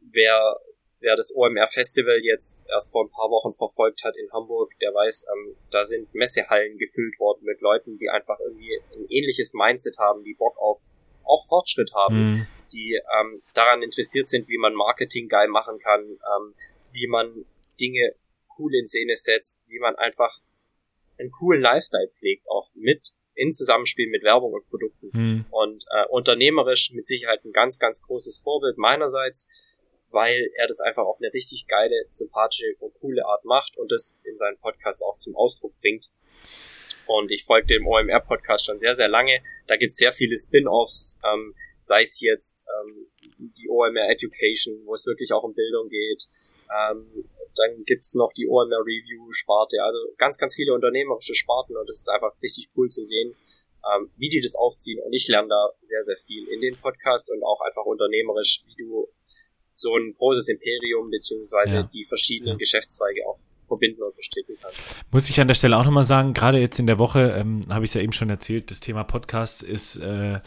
wer wer das OMR Festival jetzt erst vor ein paar Wochen verfolgt hat in Hamburg, der weiß, ähm, da sind Messehallen gefüllt worden mit Leuten, die einfach irgendwie ein ähnliches Mindset haben, die Bock auf auch Fortschritt haben, Mhm. die ähm, daran interessiert sind, wie man Marketing geil machen kann, ähm, wie man Dinge cool in Szene setzt, wie man einfach einen coolen Lifestyle pflegt, auch mit in Zusammenspiel mit Werbung und Produkten Mhm. und äh, unternehmerisch mit Sicherheit ein ganz, ganz großes Vorbild meinerseits, weil er das einfach auf eine richtig geile, sympathische und coole Art macht und das in seinen Podcast auch zum Ausdruck bringt. Und ich folge dem OMR-Podcast schon sehr, sehr lange. Da gibt es sehr viele Spin-offs, ähm, sei es jetzt ähm, die OMR Education, wo es wirklich auch um Bildung geht. Ähm, dann gibt's noch die OMR Review-Sparte, also ganz, ganz viele unternehmerische Sparten und es ist einfach richtig cool zu sehen, ähm, wie die das aufziehen. Und ich lerne da sehr, sehr viel in den Podcast und auch einfach unternehmerisch, wie du so ein großes Imperium beziehungsweise Ja. die verschiedenen Ja. Geschäftszweige auch verbinden und verstricken kannst. Muss ich an der Stelle auch nochmal sagen, gerade jetzt in der Woche, ähm, habe ich es ja eben schon erzählt, das Thema Podcast ist, äh,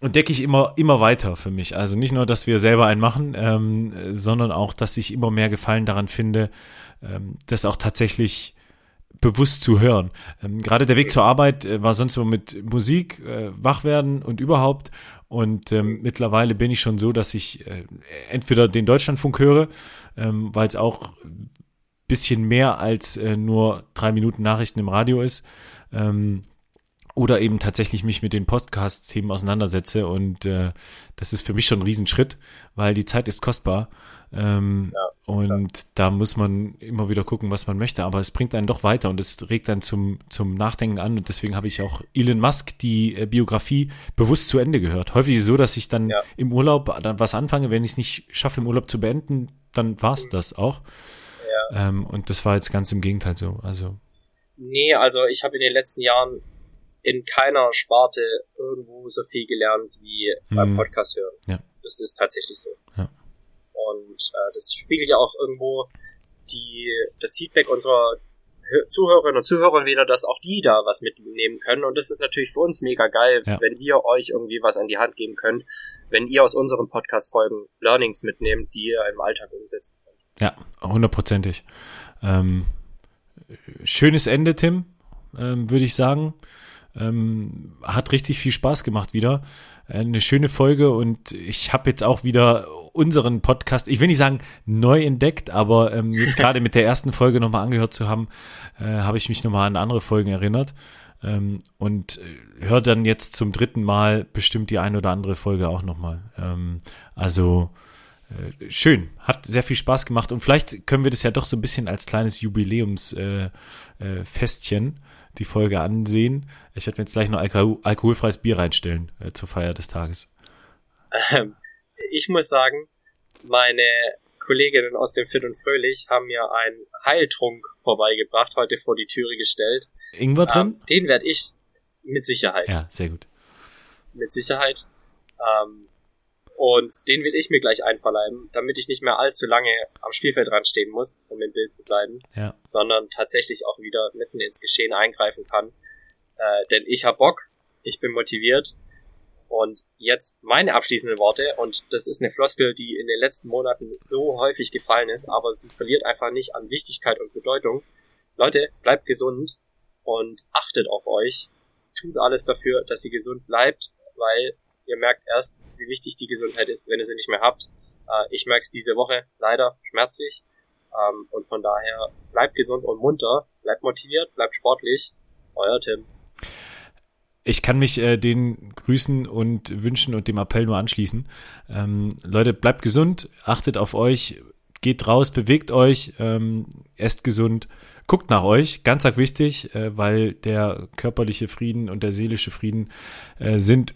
entdecke ich immer, immer weiter für mich. Also nicht nur, dass wir selber einen machen, ähm, sondern auch, dass ich immer mehr Gefallen daran finde, ähm, das auch tatsächlich bewusst zu hören. Ähm, gerade der Weg zur Arbeit äh, war sonst immer mit Musik, äh, wach werden und überhaupt. Und ähm, mittlerweile bin ich schon so, dass ich äh, entweder den Deutschlandfunk höre, ähm, weil es auch bisschen mehr als äh, nur drei Minuten Nachrichten im Radio ist. Ähm, oder eben tatsächlich mich mit den Podcast-Themen auseinandersetze und äh, das ist für mich schon ein Riesenschritt, weil die Zeit ist kostbar ähm, Ja, und da muss man immer wieder gucken, was man möchte, aber es bringt einen doch weiter und es regt dann zum, zum Nachdenken an und deswegen habe ich auch Elon Musk die äh, Biografie bewusst zu Ende gehört. Häufig so, dass ich dann Ja. im Urlaub dann was anfange, wenn ich es nicht schaffe, im Urlaub zu beenden, dann war es das auch. Ähm, und das war jetzt ganz im Gegenteil so. Also Nee, also ich habe in den letzten Jahren in keiner Sparte irgendwo so viel gelernt wie beim Mhm. Podcast hören. Ja. Das ist tatsächlich so. Ja. Und äh, das spiegelt ja auch irgendwo die das Feedback unserer Hö- Zuhörerinnen und Zuhörer wieder, dass auch die da was mitnehmen können. Und das ist natürlich für uns mega geil, Ja. wenn wir euch irgendwie was an die Hand geben könnt, wenn ihr aus unseren Podcast-Folgen Learnings mitnehmt, die ihr im Alltag umsetzen könnt. ja, hundertprozentig. Ähm, schönes Ende, Tim, ähm, würde ich sagen. Ähm, hat richtig viel Spaß gemacht wieder. Äh, Eine schöne Folge und ich habe jetzt auch wieder unseren Podcast, ich will nicht sagen neu entdeckt, aber ähm, jetzt gerade mit der ersten Folge nochmal angehört zu haben, äh, habe ich mich nochmal an andere Folgen erinnert. Ähm, und äh, höre dann jetzt zum dritten Mal bestimmt die eine oder andere Folge auch nochmal. Ähm, also äh, schön, hat sehr viel Spaß gemacht und vielleicht können wir das ja doch so ein bisschen als kleines Jubiläumsfestchen äh, Festchen die Folge ansehen. Ich werde mir jetzt gleich noch alkohol alkoholfreies Bier reinstellen äh, zur Feier des Tages. Ähm, ich muss sagen, meine Kolleginnen aus dem Fit und Fröhlich haben mir einen Heiltrunk vorbeigebracht, heute vor die Türe gestellt. Ingwer drin? Ähm, den werde ich mit Sicherheit, ja, sehr gut. mit Sicherheit. Ähm, Und den will ich mir gleich einverleiben, damit ich nicht mehr allzu lange am Spielfeld dran stehen muss, um im Bild zu bleiben, Ja. sondern tatsächlich auch wieder mitten ins Geschehen eingreifen kann. Äh, denn ich hab Bock, ich bin motiviert. Und jetzt meine abschließenden Worte, und das ist eine Floskel, die in den letzten Monaten so häufig gefallen ist, aber sie verliert einfach nicht an Wichtigkeit und Bedeutung. Leute, bleibt gesund und achtet auf euch. Tut alles dafür, dass ihr gesund bleibt, weil ihr merkt erst, wie wichtig die Gesundheit ist, wenn ihr sie nicht mehr habt. Äh, ich merke es diese Woche leider schmerzlich. Ähm, und von daher bleibt gesund und munter, bleibt motiviert, bleibt sportlich. Euer Tim. Ich kann mich äh, den Grüßen und Wünschen und dem Appell nur anschließen. Ähm, Leute, bleibt gesund, achtet auf euch, geht raus, bewegt euch, ähm, esst gesund, guckt nach euch, ganz wichtig, äh, weil der körperliche Frieden und der seelische Frieden äh, sind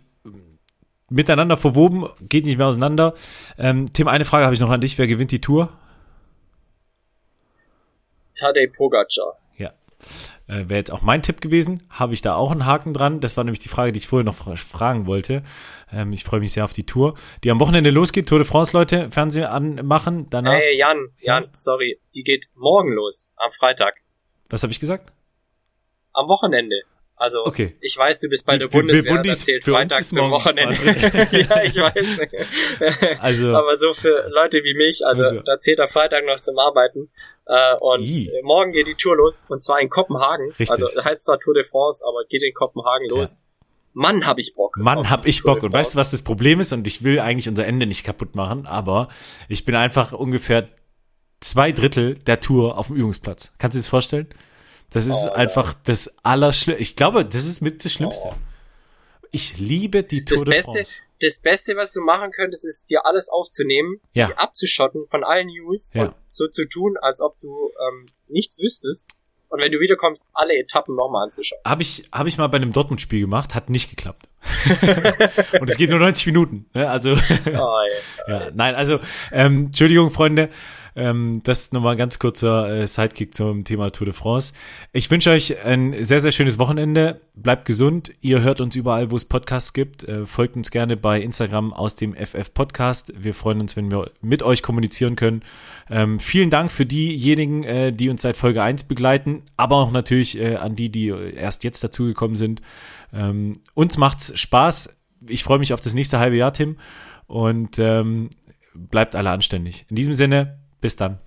miteinander verwoben, geht nicht mehr auseinander. Ähm, Tim, eine Frage habe ich noch an dich. Wer gewinnt die Tour? Tadej Pogacar. Ja. Äh, Wäre jetzt auch mein Tipp gewesen. Habe ich da auch einen Haken dran? Das war nämlich die Frage, die ich vorher noch fra- fragen wollte. Ähm, ich freue mich sehr auf die Tour, die am Wochenende losgeht. Tour de France, Leute, Fernsehen anmachen. Danach. Hey Jan, Jan, sorry, die geht morgen los, am Freitag. Was habe ich gesagt? Am Wochenende. Also, Okay. ich weiß, du bist bei der Bundeswehr, Bundis- das zählt für uns Freitag ist zum Wochenende. Ja, ich weiß. Also- Aber so für Leute wie mich, also, Also. da zählt der Freitag noch zum Arbeiten. Äh, und I. morgen geht die Tour los, und zwar in Kopenhagen. Richtig. Also, das heißt zwar Tour de France, aber geht in Kopenhagen los. Mann, hab ich Bock. Mann, hab ich Bock. Und weißt du, was das Problem ist? Und ich will eigentlich unser Ende nicht kaputt machen, aber ich bin einfach ungefähr zwei Drittel der Tour auf dem Übungsplatz. Kannst du dir das vorstellen? Das ist Oh, einfach das Allerschlimmste. Ich glaube, das ist mit das Schlimmste. Oh. Ich liebe die Tour Das de Beste, France. das Beste, was du machen könntest, ist dir alles aufzunehmen, Ja. die abzuschotten von allen News Ja. und so zu tun, als ob du ähm, nichts wüsstest. Und wenn du wiederkommst, alle Etappen nochmal anzuschauen. Habe ich, hab ich mal bei einem Dortmund-Spiel gemacht, hat nicht geklappt. Und es geht nur 90 Minuten. Ne? Also, Oh, ja. ja, nein, also, ähm, Entschuldigung, Freunde. Ähm, das ist nochmal ein ganz kurzer äh, Sidekick zum Thema Tour de France. Ich wünsche euch ein sehr, sehr schönes Wochenende. Bleibt gesund. Ihr hört uns überall, wo es Podcasts gibt. Äh, folgt uns gerne bei Instagram aus dem FF Podcast. Wir freuen uns, wenn wir mit euch kommunizieren können. Ähm, vielen Dank für diejenigen, äh, die uns seit Folge 1 begleiten, aber auch natürlich äh, an die, die erst jetzt dazugekommen sind. Ähm, uns macht's Spaß. Ich freue mich auf das nächste halbe Jahr, Tim. Und ähm, bleibt alle anständig. In diesem Sinne, bis dann.